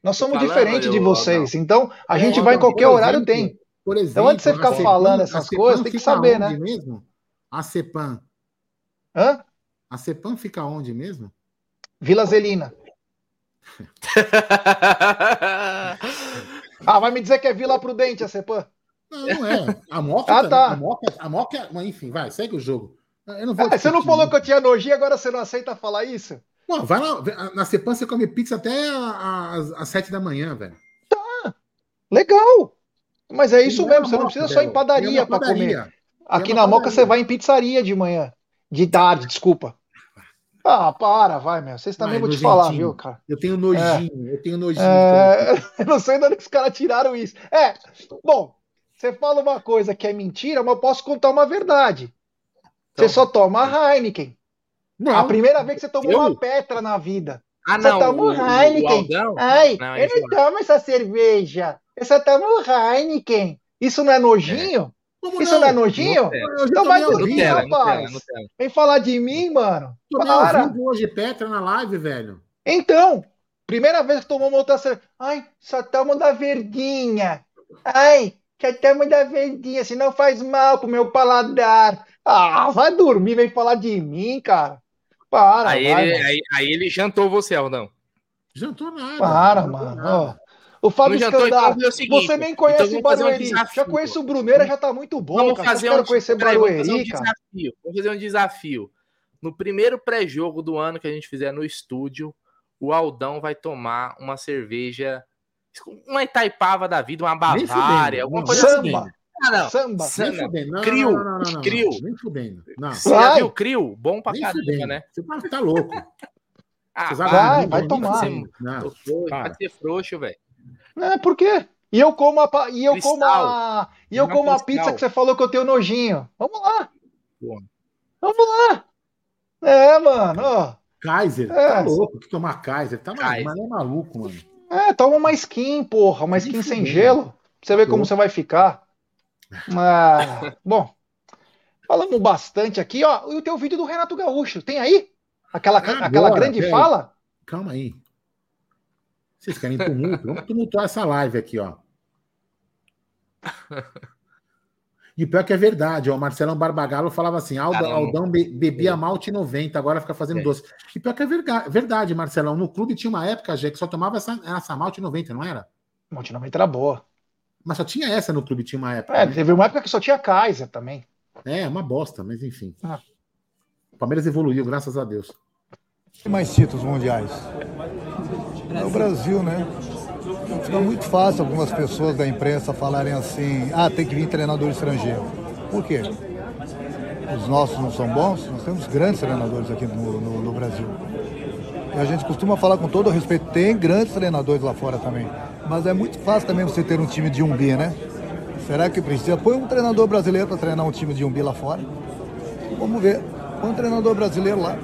Nós somos diferentes de vocês. Não. Então, a é, gente vai em qualquer exemplo, horário, tem. Por exemplo, então, antes de você ficar falando essas coisas, tem que saber, né? Mesmo? A Cepan. Hã? A Cepan fica onde mesmo? Vila Zelina. ah, vai me dizer que é Vila Prudente a Cepan? Não, não é. A Moca, ah, tá. a Moca, a Moca, enfim, vai, segue o jogo. Eu não vou ah, você não falou que eu tinha nojinho, agora você não aceita falar isso? Não, vai lá, na Cepan você come pizza até às sete da manhã, velho. Tá, legal. Mas é isso mesmo, você não precisa só em padaria para comer. Aqui na Moca você vai em pizzaria de manhã. De tarde, desculpa. Ah, para, vai, meu. Vocês também vão te falar, viu, cara? Eu tenho nojinho, é. eu tenho nojinho. É... eu não sei de onde os caras tiraram isso. É, bom, você fala uma coisa que é mentira, mas eu posso contar uma verdade. Então, você só toma Heineken. Não, a primeira vez que você tomou eu? uma Petra na vida. Ah, não. Você toma o, Heineken. O Ai, não, eu não tomo essa cerveja. Eu só tomo Heineken. Isso não é nojinho? Como Isso não, é nojinho? Então vai dormir, rapaz. Vem falar de mim, mano. Para. hoje, Petra, na live, velho. Então, primeira vez que tomou uma outra Ai, só toma da verdinha. Ai, só toma da verdinha, senão faz mal pro meu paladar. Ah, vai dormir, vem falar de mim, cara. Para, aí, vai, ele, aí, aí, ele jantou você, Aldão. Jantou nada. Para, mano. Nada. O Fábio Escandar, então você nem conhece então o Barueri. Um já conheço o Bruneira, já tá muito bom. Vamos cara. fazer um, conhecer Barueri, vamos fazer um desafio. Vamos fazer um desafio. No primeiro pré-jogo do ano que a gente fizer no estúdio, o Aldão vai tomar uma cerveja, uma Itaipava da vida, uma Bavária, alguma coisa Samba. assim. Não. Samba. Samba. Não, Crio. Não, não, não, Crio. Nem fudendo. Não. Você já viu Crio? Bom pra caramba, né? Você tá louco. Ah, vai, vai tomar. Vai ser frouxo, velho. É, por quê? E eu como a, e eu como a, e eu como a pizza que você falou que eu tenho nojinho. Vamos lá. Vamos lá. É, mano. Ó. Kaiser, é. tá louco que tomar Kaiser. Tá Kaiser. Mas é maluco, mano. É, toma uma skin, porra. Uma skin sem gelo. Pra você ver como você vai ficar. Mas, bom. Falamos bastante aqui, ó. E o teu vídeo do Renato Gaúcho. Tem aí? Aquela, Agora, aquela grande fala? Calma aí. Vocês querem tumulto? Vamos tumultuar essa live aqui, ó. E pior que é verdade, ó, o Marcelão Barbagallo falava assim: Aldão, Aldão bebia malte 90, agora fica fazendo é. doce. E pior que é verdade, Marcelão. No clube tinha uma época, já que só tomava essa, essa malte 90, não era? Malte 90 era boa. Mas só tinha essa no clube, tinha uma época. É, né? teve uma época que só tinha Kaiser também. É, uma bosta, mas enfim. Ah. O Palmeiras evoluiu, graças a Deus. Mais títulos mundiais. É o Brasil, né? Fica muito fácil algumas pessoas da imprensa falarem assim: ah, tem que vir treinador estrangeiro. Por quê? Os nossos não são bons? Nós temos grandes treinadores aqui no, no, no Brasil. E a gente costuma falar com todo o respeito: tem grandes treinadores lá fora também. Mas é muito fácil também você ter um time de um bi, né? Será que precisa? Põe um treinador brasileiro para treinar um time de um bi lá fora. Vamos ver. Põe um treinador brasileiro lá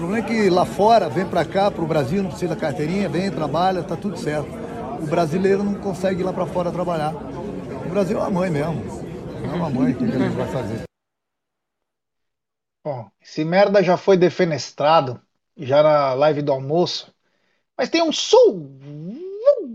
problema é que lá fora, vem para cá, para o Brasil, não precisa carteirinha, vem, trabalha, tá tudo certo. O brasileiro não consegue ir lá para fora trabalhar. O Brasil é uma mãe mesmo. É uma mãe, o que, que a gente vai fazer? Bom, esse merda já foi defenestrado, já na live do almoço. Mas tem um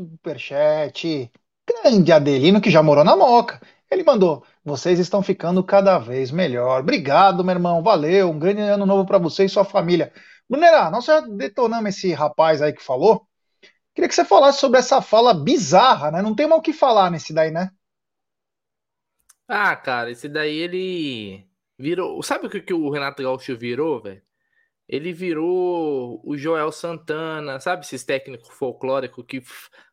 superchat. Grande Adelino que já morou na Moca. Ele mandou: vocês estão ficando cada vez melhor. Obrigado, meu irmão. Valeu. Um grande ano novo para você e sua família. Brunera, nós já detonamos esse rapaz aí que falou. Queria que você falasse sobre essa fala bizarra, né? Não tem mal o que falar nesse daí, né? Ah, cara, esse daí ele virou. Sabe o que, que o Renato Gaúcho virou, velho? Ele virou o Joel Santana, sabe? Esses técnicos folclóricos que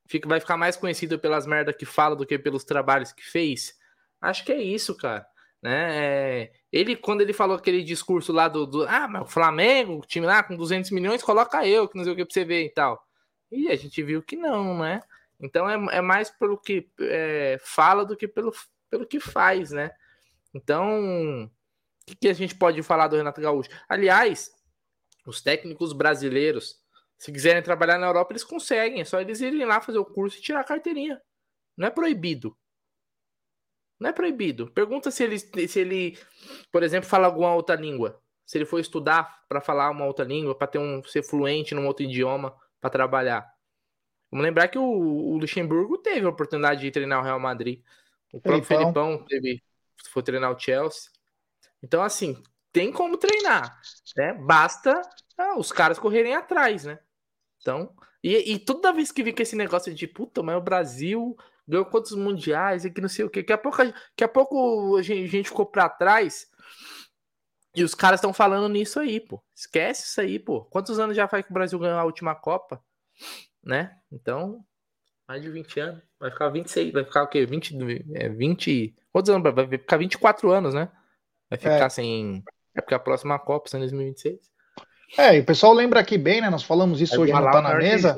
fica, vai ficar mais conhecido pelas merdas que fala do que pelos trabalhos que fez. Acho que é isso, cara. Né? É, ele, quando ele falou aquele discurso lá do, do ah, mas o Flamengo, o time lá com 200 milhões, coloca eu, que não sei o que pra você ver e tal. E a gente viu que não, né? Então é, é mais pelo que é, fala do que pelo, pelo que faz, né? Então, o que, que a gente pode falar do Renato Gaúcho? Aliás, os técnicos brasileiros, se quiserem trabalhar na Europa, eles conseguem. É só eles irem lá fazer o curso e tirar a carteirinha. Não é proibido. Não é proibido. Pergunta se ele, se ele, por exemplo, fala alguma outra língua. Se ele for estudar para falar uma outra língua, para ter um ser fluente num outro idioma para trabalhar. Vamos lembrar que o, o, Luxemburgo teve a oportunidade de treinar o Real Madrid. O próprio Felipão, Felipão teve, foi treinar o Chelsea. Então, assim, tem como treinar, né? Basta ah, os caras correrem atrás, né? Então, e, e toda vez que fica esse negócio de puta, mas o Brasil ganhou quantos mundiais e que não sei o que. Daqui a pouco, daqui a, pouco a gente, a gente ficou pra trás e os caras estão falando nisso aí, pô. Esquece isso aí, pô. Quantos anos já faz que o Brasil ganhou a última Copa? Né? Então, mais de 20 anos. Vai ficar 26, vai ficar o quê? 20, é, 20. Quantos anos? Vai ficar 24 anos, né? Vai ficar é. sem. É porque a próxima Copa é em 2026. É, e o pessoal lembra aqui bem, né? Nós falamos isso hoje não tá na mesa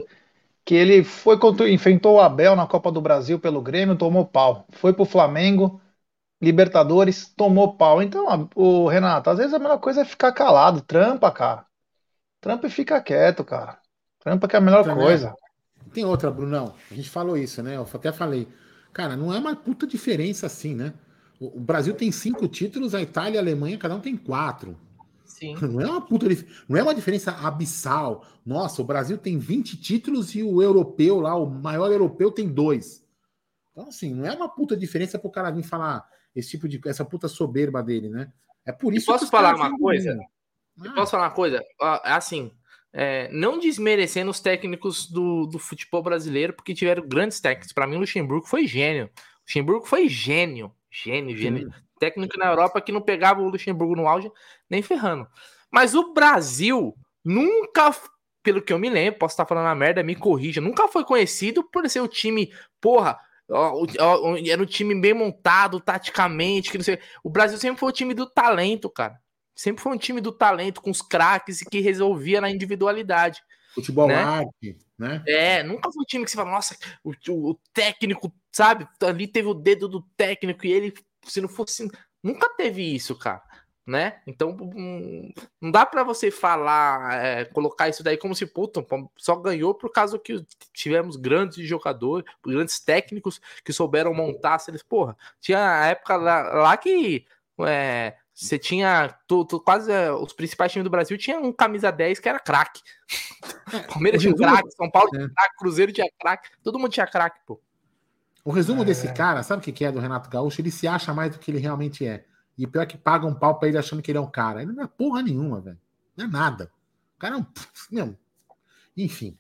que ele foi contra, enfrentou o Abel na Copa do Brasil pelo Grêmio, tomou pau. Foi pro Flamengo, Libertadores, tomou pau. Então, o Renato, às vezes a melhor coisa é ficar calado, trampa, cara. Trampa e fica quieto, cara. Trampa que é a melhor Também. coisa. Tem outra, Brunão. A gente falou isso, né? Eu até falei. Cara, não é uma puta diferença assim, né? O Brasil tem cinco títulos, a Itália e a Alemanha, cada um tem quatro. Sim. Não é uma puta, não é uma diferença abissal. Nossa, o Brasil tem 20 títulos e o europeu lá, o maior europeu, tem dois. Então, assim, não é uma puta diferença pro cara vir falar esse tipo de essa puta soberba dele, né? É por isso posso falar uma coisa? Ah. Posso falar uma coisa? Assim, é, não desmerecendo os técnicos do, do futebol brasileiro, porque tiveram grandes técnicos. Para mim, o Luxemburgo foi gênio. O Luxemburgo foi gênio. Gênio, gênio. Sim. Técnico na Europa que não pegava o Luxemburgo no auge nem ferrando. Mas o Brasil nunca, pelo que eu me lembro, posso estar falando a merda, me corrija, nunca foi conhecido por ser o time, porra, era um time bem montado taticamente, que não sei. O Brasil sempre foi o time do talento, cara. Sempre foi um time do talento, com os craques e que resolvia na individualidade. Futebol né? arte, né? É, nunca foi um time que você fala, nossa, o, o, técnico, sabe? Ali teve o dedo do técnico e ele, se não fosse. Nunca teve isso, cara. Né? Então não dá para você falar, é, colocar isso daí como se puta, só ganhou por causa que tivemos grandes jogadores, grandes técnicos que souberam montar. Eles, porra, tinha a época lá, lá que é, você tinha tu, tu, quase é, os principais times do Brasil tinha um camisa 10 que era craque. Palmeiras tinha craque, São Paulo tinha é. craque, Cruzeiro tinha craque, todo mundo tinha craque, pô. O resumo é... desse cara, sabe o que é do Renato Gaúcho? Ele se acha mais do que ele realmente é. E pior que paga um pau pra ele achando que ele é um cara. Ele não é porra nenhuma, velho. Não é nada. O cara é um. Meu, enfim.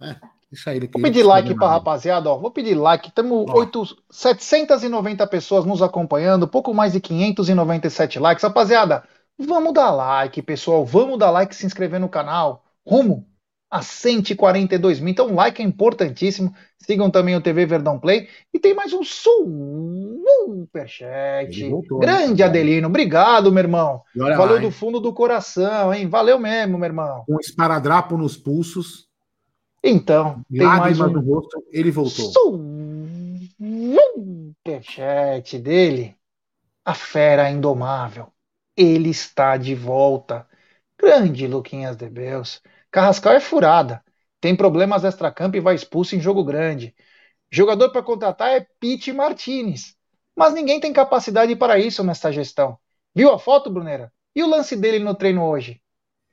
É. Deixa ele Vou pedir like pra rapaziada, ó. Vou pedir like. Temos 790 pessoas nos acompanhando, pouco mais de 597 likes. Rapaziada, vamos dar like, pessoal. Vamos dar like, se inscrever no canal. Rumo a 142 mil. Então, like é importantíssimo. Sigam também o TV Verdão Play. E tem mais um superchat. Voltou, Grande né? Adelino. Obrigado, meu irmão. Valeu lá, do fundo do coração, hein? Valeu mesmo, meu irmão. Um esparadrapo nos pulsos. Então, tem mais um... no rosto, ele voltou. Superchat dele. A fera indomável. Ele está de volta. Grande Luquinhas de Beus. Carrascal é furada. Tem problemas extra-campo e vai expulso em jogo grande. Jogador para contratar é Pete Martinez. Mas ninguém tem capacidade para isso nesta gestão. Viu a foto, Brunera? E o lance dele no treino hoje?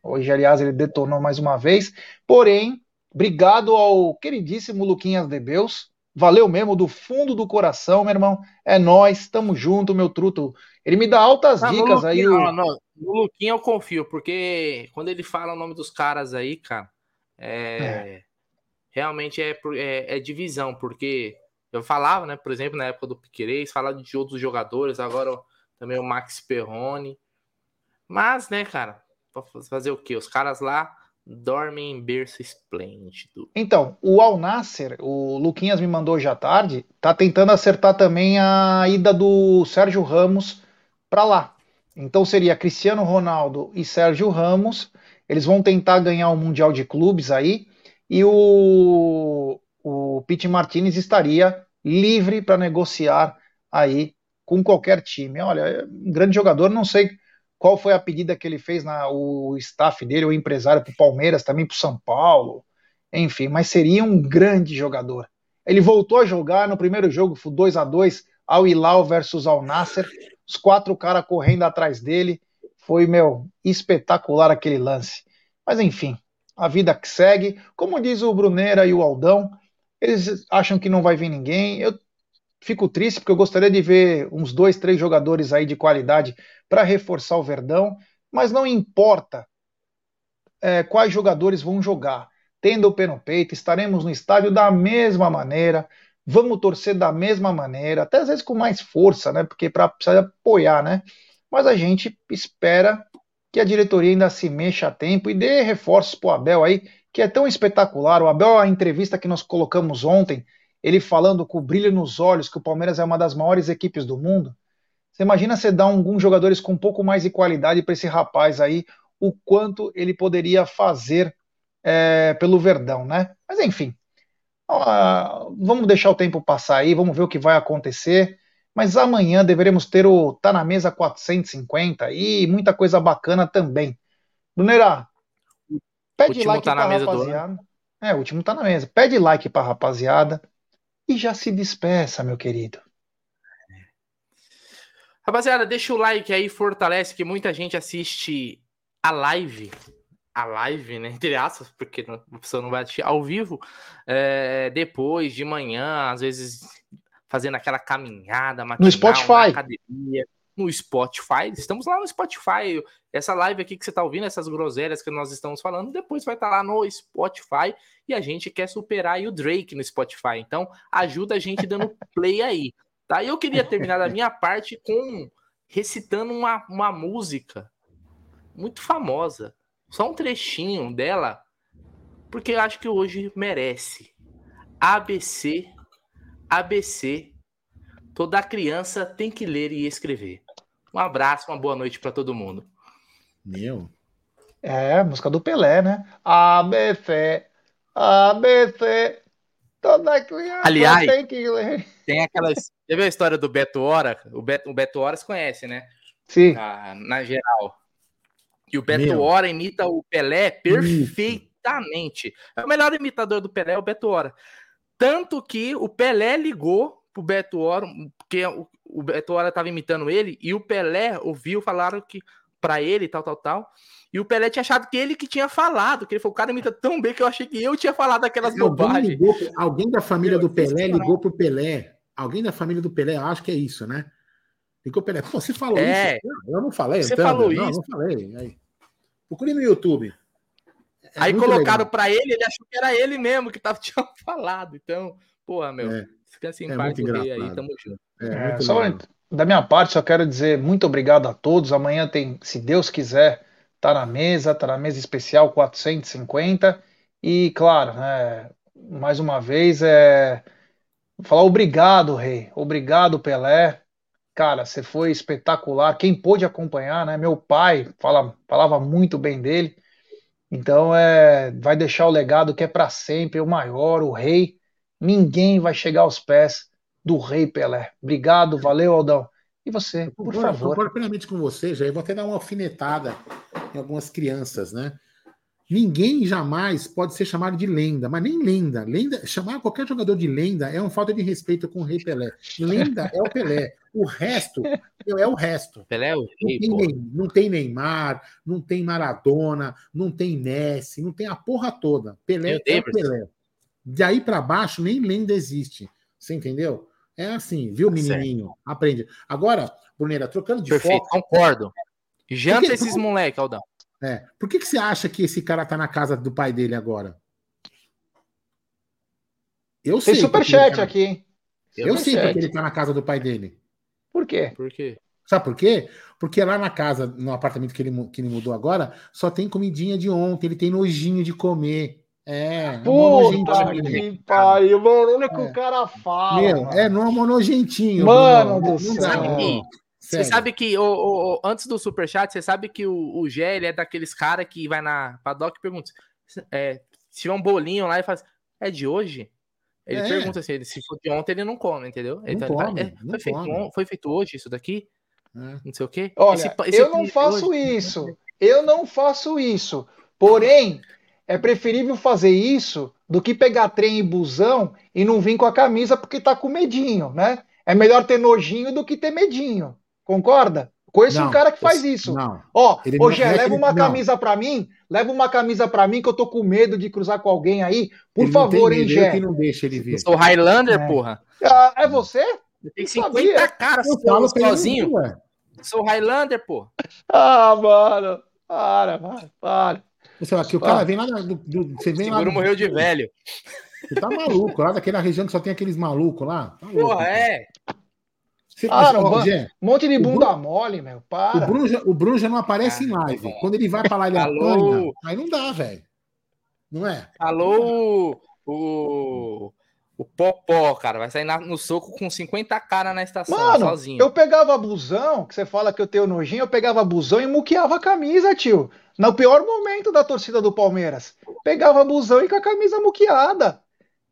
Hoje, aliás, ele detonou mais uma vez. Porém, Obrigado ao queridíssimo Luquinhas Debeus. Valeu mesmo, do fundo do coração, meu irmão. É nós, tamo junto, meu truto. Ele me dá altas não, dicas aí. Não, não, no Luquinha eu confio, porque quando ele fala o nome dos caras aí, cara, é, é. realmente é, é, é, divisão, porque eu falava, né, por exemplo, na época do Piquerez, falava de outros jogadores, agora também o Max Perrone. Mas, né, cara, fazer o quê? Os caras lá dormem em berço esplêndido. Então, o Al Nasser, o Luquinhas me mandou hoje à tarde, tá tentando acertar também a ida do Sérgio Ramos para lá. Então seria Cristiano Ronaldo e Sérgio Ramos. Eles vão tentar ganhar o Mundial de Clubes aí. E o, o Pete Martinez estaria livre para negociar aí com qualquer time. Olha, é um grande jogador, não sei qual foi a pedida que ele fez na o staff dele, o empresário para o Palmeiras, também para o São Paulo, enfim, mas seria um grande jogador. Ele voltou a jogar no primeiro jogo, foi 2 a 2 ao Hilal versus ao Nasser, os quatro caras correndo atrás dele, foi, meu, espetacular aquele lance. Mas enfim, a vida que segue, como diz o Brunera e o Aldão, eles acham que não vai vir ninguém. Eu fico triste porque eu gostaria de ver uns dois, três jogadores aí de qualidade para reforçar o Verdão, mas não importa é, quais jogadores vão jogar. Tendo o pé no peito, estaremos no estádio da mesma maneira, vamos torcer da mesma maneira, até às vezes com mais força, né? Porque para precisar apoiar, né? Mas a gente espera que a diretoria ainda se mexa a tempo e dê reforços para o Abel aí, que é tão espetacular. O Abel, a entrevista que nós colocamos ontem, ele falando com o brilho nos olhos que o Palmeiras é uma das maiores equipes do mundo. Você imagina você dar alguns jogadores com um pouco mais de qualidade para esse rapaz aí, o quanto ele poderia fazer é, pelo Verdão, né? Mas enfim, vamos deixar o tempo passar aí, vamos ver o que vai acontecer. Mas amanhã deveremos ter o Tá na Mesa 450 e muita coisa bacana também. Brunera, pede like tá pra rapaziada. É, o último tá na mesa. Pede like pra rapaziada e já se despeça, meu querido. Rapaziada, deixa o like aí, fortalece que muita gente assiste a live. A live, né? Entre aspas, porque a pessoa não vai assistir ao vivo. É, depois, de manhã, às vezes fazendo aquela caminhada matinal, no Spotify. academia, no Spotify. Estamos lá no Spotify. Essa live aqui que você está ouvindo, essas groselhas que nós estamos falando, depois vai estar tá lá no Spotify. E a gente quer superar o Drake no Spotify. Então, ajuda a gente dando play aí. Tá? E eu queria terminar da minha parte com recitando uma, uma música muito famosa. Só um trechinho dela, porque eu acho que hoje merece. ABC, ABC. Toda criança tem que ler e escrever. Um abraço, uma boa noite para todo mundo. Meu. É, música do Pelé, né? ABC, ABC. Toda criança Aliás, tem que ler. Tem aquelas. Viu a história do Beto Hora? O Beto, o Beto Hora se conhece, né? Sim. Na, na geral. E o Beto Meu. Hora imita o Pelé perfeitamente. É o melhor imitador do Pelé, é o Beto Hora. Tanto que o Pelé ligou pro Beto Hora, porque o, o Beto Hora tava imitando ele, e o Pelé ouviu, falaram que para ele, tal, tal, tal. E o Pelé tinha achado que ele que tinha falado, que ele falou, o cara imita tão bem que eu achei que eu tinha falado aquelas Alguém, bobagens. ligou, alguém da família do Pelé ligou pro Pelé. Alguém da família do Pelé, acho que é isso, né? Ligou pro Pelé. Pô, você falou É. isso? Não, eu não falei. Você então, falou não, isso. não falei. Aí. Procure no YouTube. É Aí colocaram pra ele, ele achou que era ele mesmo que tava, tinha falado. Então, porra, meu, É. descansa em É paz rei aí, tamo junto. É, É, só da minha parte, só quero dizer muito obrigado a todos. Amanhã tem, se Deus quiser, tá na mesa, tá na mesa especial 450. E, claro, né, mais uma vez, é falar obrigado, Rei. Obrigado, Pelé. Cara, você foi espetacular. Quem pôde acompanhar, né? Meu pai fala, falava muito bem dele. Então, é, vai deixar o legado que é para sempre, o maior, o rei. Ninguém vai chegar aos pés do Rei Pelé. Obrigado, valeu, Aldão. E você, por Concordo, favor. concordo plenamente com você, já. Eu vou até dar uma alfinetada em algumas crianças, né? Ninguém jamais pode ser chamado de lenda, mas nem lenda. Lenda, chamar qualquer jogador de lenda é uma falta de respeito com o Rei Pelé. Lenda é o Pelé. O resto é o resto. Pelé é o Não rei, tem, pô. Nem- não tem Neymar, não tem Maradona, não tem Messi, não tem a porra toda. Pelé Tem é o. Pelé. De aí pra baixo, nem lenda existe. Você entendeu? É assim, viu, Tá menininho? Aprende. Agora, Bruneira, trocando de Perfeito, foco, concordo. Janta esses moleque, Aldão. É, por que, que você acha que esse cara tá na casa do pai dele agora? Eu Tem sei. superchat porque ele tá- aqui, hein? Eu sei Superchat. porque ele tá na casa do pai dele. Por quê? Por quê? Sabe por quê? Porque lá na casa, no apartamento que ele, que ele mudou agora, só tem comidinha de ontem, ele tem nojinho de comer. É, é Puta nojentinho. que pariu, mano. Olha o que É. o cara fala. Meu, mano. é no mó nojentinho. Mano Bruno. do Não céu. Sabe Você sabe que, ô, ô, ô, antes do superchat, você sabe que o, o Gé, ele é daqueles caras que vai na paddock e pergunta, é, se tiver um bolinho lá e faz, é de hoje? Ele É. pergunta assim, ele, se for de ontem, ele não come, entendeu? Não Então ele come, é, não foi, feito, come. foi feito hoje isso daqui? É. Não sei o quê? Olha, Esse esse eu não faço hoje- isso. Eu não faço isso. Porém, é preferível fazer isso do que pegar trem e busão e não vir com a camisa porque tá com medinho, né? É melhor ter nojinho do que ter medinho. Concorda? Conheço Não, um cara que faz isso. Não. Ó, Ele ô não- Gé, não é leva uma não. camisa pra mim, leva uma camisa pra mim que eu tô com medo de cruzar com alguém aí. Por Ele favor, hein, Gé? que não deixa ele vir. Eu sou Highlander, É. porra. Ah, é você? Tem Não 50 sabia. caras Eu falo sozinho. ué. Sou Highlander, pô. Ah, mano. Para, para, para. Você fala que o cara vem lá do, do- Você O vem lá. seguro do- morreu de velho. Você tá maluco, lá daquela região que só tem aqueles malucos lá. Tá louco, Porra, cara. É. Você, Ah, ó, Gé, Um monte de O bunda mole, meu. o, Para. Bruno já, o Bruno já não aparece Ah, em live. bom. Quando ele vai pra lá, ele Alô? apanha. Aí não dá, velho. Não é? Falou o, o, o Popó, cara. Vai sair na- no soco com 50 caras na estação, Mano, sozinho. eu pegava busão, que você fala que eu tenho nojinho, eu pegava busão e muqueava a camisa, tio. No pior momento da torcida do Palmeiras. Pegava busão e com a camisa muqueada.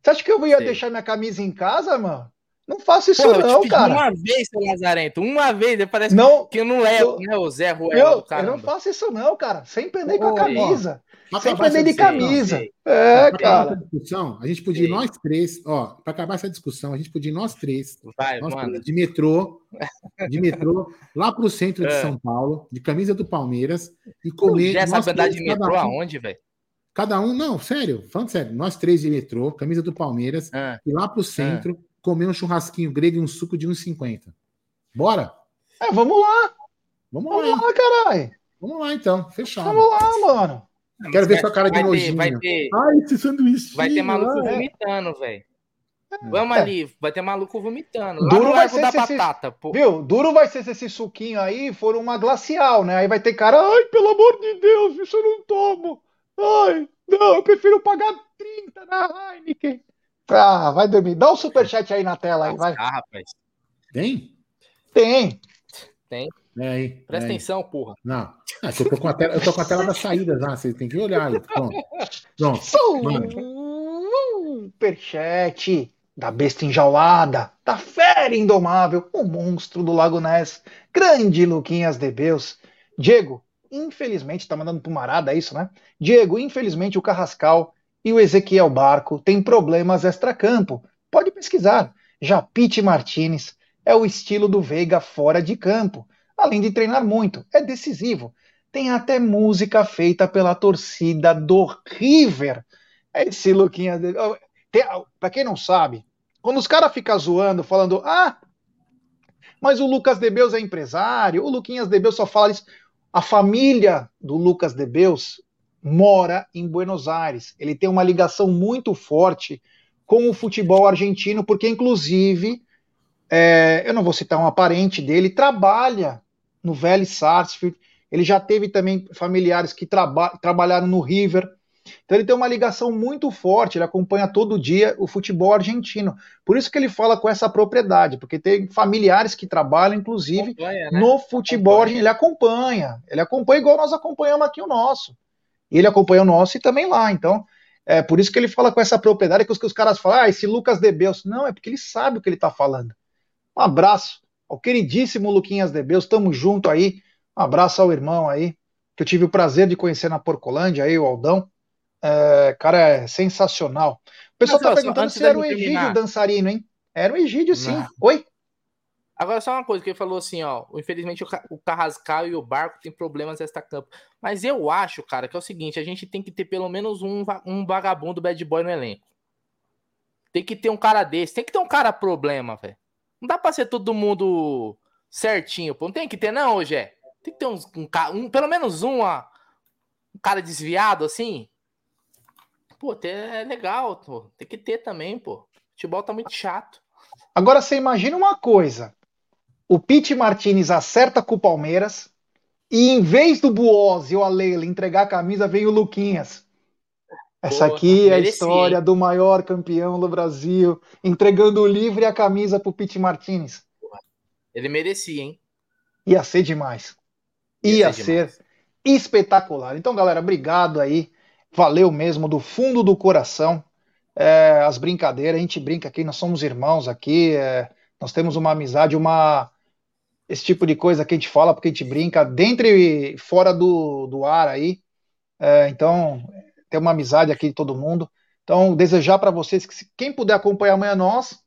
Você acha que eu ia Sei. deixar minha camisa em casa, mano? Não faça isso Porra, não, cara. Uma vez, seu Lazarento, uma vez, parece não, que eu não levo, né, o Zé Ruela eu, eu não faço isso não, cara. Sem perder com a camisa. Sem perder de camisa. É, pra cara. Discussão, a gente podia ir nós três, ó, para acabar essa discussão, a gente podia ir nós três, Vai, nós três de metrô, de metrô, lá pro centro de é. São Paulo, de camisa do Palmeiras, e comer. Já sabe andar de metrô aonde, velho? Cada um, não, sério, falando sério, nós três de metrô, camisa do Palmeiras, é. e lá pro centro. É comer um churrasquinho grego e um suco de 1,50. Bora? É, vamos lá. Vamos, vamos lá, lá caralho. Vamos lá, então. Fechado. Vamos lá, mano. Quero ver sua cara de nojinho. Vai ter, Ai, esse sanduíche. Vai ter maluco é. vomitando, velho. Vamos é. ali, vai ter maluco vomitando. Lá Duro vai ser da batata, esse, pô. Viu? Duro vai ser se esse suquinho aí for uma glacial, né? Aí vai ter cara, ai, pelo amor de Deus, isso eu não tomo. Ai, não, eu prefiro pagar 30 na Heineken. Ah, vai dormir. Dá o um superchat aí na tela aí, vai. Ah, rapaz. Tem? Tem. Tem. É aí. Presta é aí. atenção, porra. Não. Ah, eu, tô com a tela, eu tô com a tela das saídas, ah, você tem que olhar aí. Pronto. Pronto. Superchat da besta enjaulada, da fera indomável, o monstro do Lago Ness, grande Luquinhas de Beus. Diego, infelizmente, tá mandando pro Marada, é isso, né? Diego, infelizmente o Carrascal e o Ezequiel Barco tem problemas extracampo. Pode pesquisar. Já Pete Martinez é o estilo do Veiga fora de campo. Além de treinar muito, é decisivo. Tem até música feita pela torcida do River. Esse Luquinha. Para quem não sabe, quando os caras ficam zoando, falando, ah, mas o Lucas Debeus é empresário, o Luquinhas Debeus só fala isso. A família do Lucas Debeus mora em Buenos Aires. Ele tem uma ligação muito forte com o futebol argentino, porque, inclusive, é, eu não vou citar um parente dele, trabalha no Vélez Sarsfield. Ele já teve também familiares que traba trabalharam no River. Então ele tem uma ligação muito forte, ele acompanha todo dia o futebol argentino. Por isso que ele fala com essa propriedade, porque tem familiares que trabalham, inclusive, acompanha, né? no futebol argentino. Ele acompanha, ele acompanha igual nós acompanhamos aqui o nosso. E ele acompanha o nosso e também lá. Então, é por isso que ele fala com essa propriedade que os, que os caras falam, ah, esse Lucas Debeus. Não, é porque ele sabe o que ele está falando. Um abraço ao queridíssimo Luquinhas Debeus, tamo junto aí. Um abraço ao irmão aí, que eu tive o prazer de conhecer na Porcolândia, aí, o Aldão. É, cara, é sensacional. O pessoal Mas, tá perguntando se era o Egídio dançarino, hein? Era o Egídio, sim. Não. Oi? Agora, só uma coisa que ele falou assim, ó. Infelizmente, o Carrascal e o Barco têm problemas extra-campo. Mas eu acho, cara, que é o seguinte: a gente tem que ter pelo menos um, um vagabundo bad boy no elenco. Tem que ter um cara desse. Tem que ter um cara problema, velho. Não dá pra ser todo mundo certinho, pô. Não tem que ter, não, hoje é. Tem que ter uns, um, um, pelo menos um, ó, um cara desviado assim. Pô, é legal, pô. Tem que ter também, pô. Futebol tá muito chato. Agora você imagina uma coisa o Pete Martinez acerta com o Palmeiras e em vez do Buozzi ou a Leila entregar a camisa, vem o Luquinhas. Essa aqui é a história do maior campeão do Brasil, entregando o livro e a camisa pro Pete Martinez. Ele merecia, hein? Ia ser demais. Ia, Ia ser, ser demais. espetacular. Então, galera, obrigado aí. Valeu mesmo, do fundo do coração. É, as brincadeiras, a gente brinca aqui, nós somos irmãos aqui, é, nós temos uma amizade, uma esse tipo de coisa que a gente fala, porque a gente brinca dentro e fora do, do ar aí. É, então, tem uma amizade aqui de todo mundo. Então, desejar para vocês que quem puder acompanhar amanhã nós,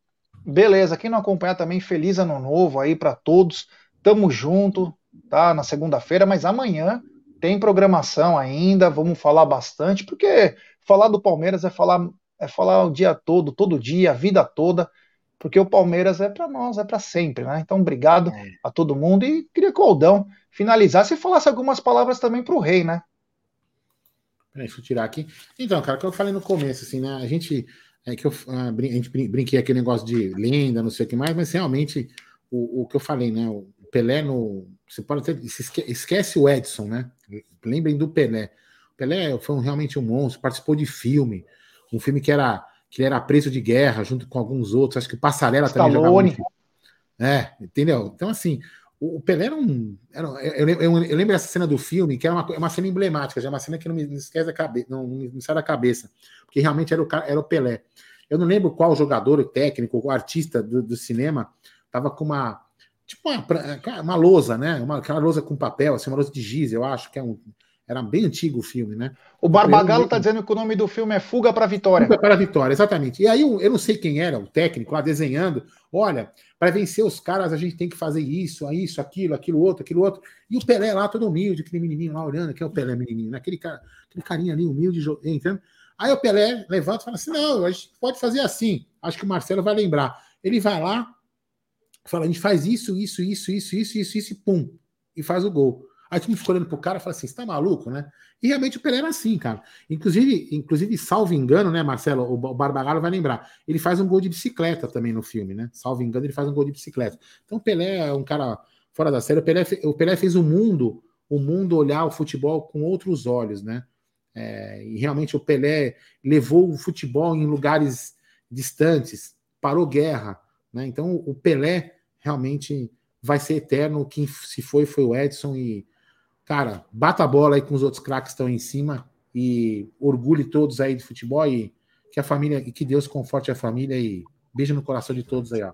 beleza. Quem não acompanhar também, feliz ano novo aí para todos. Tamo junto, tá? Na segunda-feira, mas amanhã tem programação ainda. Vamos falar bastante, porque falar do Palmeiras é falar é falar o dia todo, todo dia, a vida toda porque o Palmeiras é para nós, é para sempre, né? Então, obrigado é. a todo mundo e queria que o Aldão finalizasse e falasse algumas palavras também para o rei, né? Peraí, deixa eu tirar aqui. Então, cara, o que eu falei no começo, assim, né? A gente, é que eu, a, gente brinquei aquele negócio de lenda, não sei o que mais, mas realmente o, o que eu falei, né? O Pelé no. Você pode ter. Esquece o Edson, né? Lembrem do Pelé. O Pelé foi um, realmente um monstro, participou de filme, um filme que era que ele era preso de guerra junto com alguns outros. Acho que o Passarela Stallone. também jogava É, entendeu? Então, assim, o, o Pelé era um. Era, eu, eu, eu, lembro dessa cena do filme, que era uma, uma cena emblemática, já é uma cena que não me, esquece da cabeça, não, não me sai da cabeça, porque realmente era o, era o Pelé. Eu não lembro qual jogador, técnico, o artista do, do cinema, tava com uma. Tipo uma, uma lousa, né? Uma, aquela lousa com papel, assim, uma lousa de giz, eu acho, que é um, era bem antigo o filme, né? O Barbagalo está dizendo que o nome do filme é Fuga para a Vitória. Fuga para a Vitória, exatamente. E aí eu não sei quem era o técnico lá desenhando. Olha, para vencer os caras a gente tem que fazer isso, isso, aquilo, aquilo outro, aquilo outro. E o Pelé lá todo humilde, aquele menininho lá olhando, que é o Pelé menininho, né? aquele cara, aquele carinha ali humilde, entendeu? Aí o Pelé levanta e fala assim: "Não, a gente pode fazer assim". Acho que o Marcelo vai lembrar. Ele vai lá, fala: "A gente faz isso, isso, isso, isso, isso, isso, isso e pum, e faz o gol". Aí todo mundo ficou olhando pro cara e fala assim: você tá maluco, né? E realmente o Pelé era assim, cara. Inclusive, inclusive salvo engano, né, Marcelo? O Barbagalo vai lembrar. Ele faz um gol de bicicleta também no filme, né? Salvo engano, ele faz um gol de bicicleta. Então o Pelé é um cara fora da série. O Pelé, o Pelé fez o mundo, o mundo olhar o futebol com outros olhos, né? É, e realmente o Pelé levou o futebol em lugares distantes, parou guerra, né? Então o Pelé realmente vai ser eterno. Quem se foi foi o Edson e cara, bata a bola aí com os outros craques que estão em cima e orgulhe todos aí de futebol e que a família e que Deus conforte a família e beijo no coração de todos aí, ó.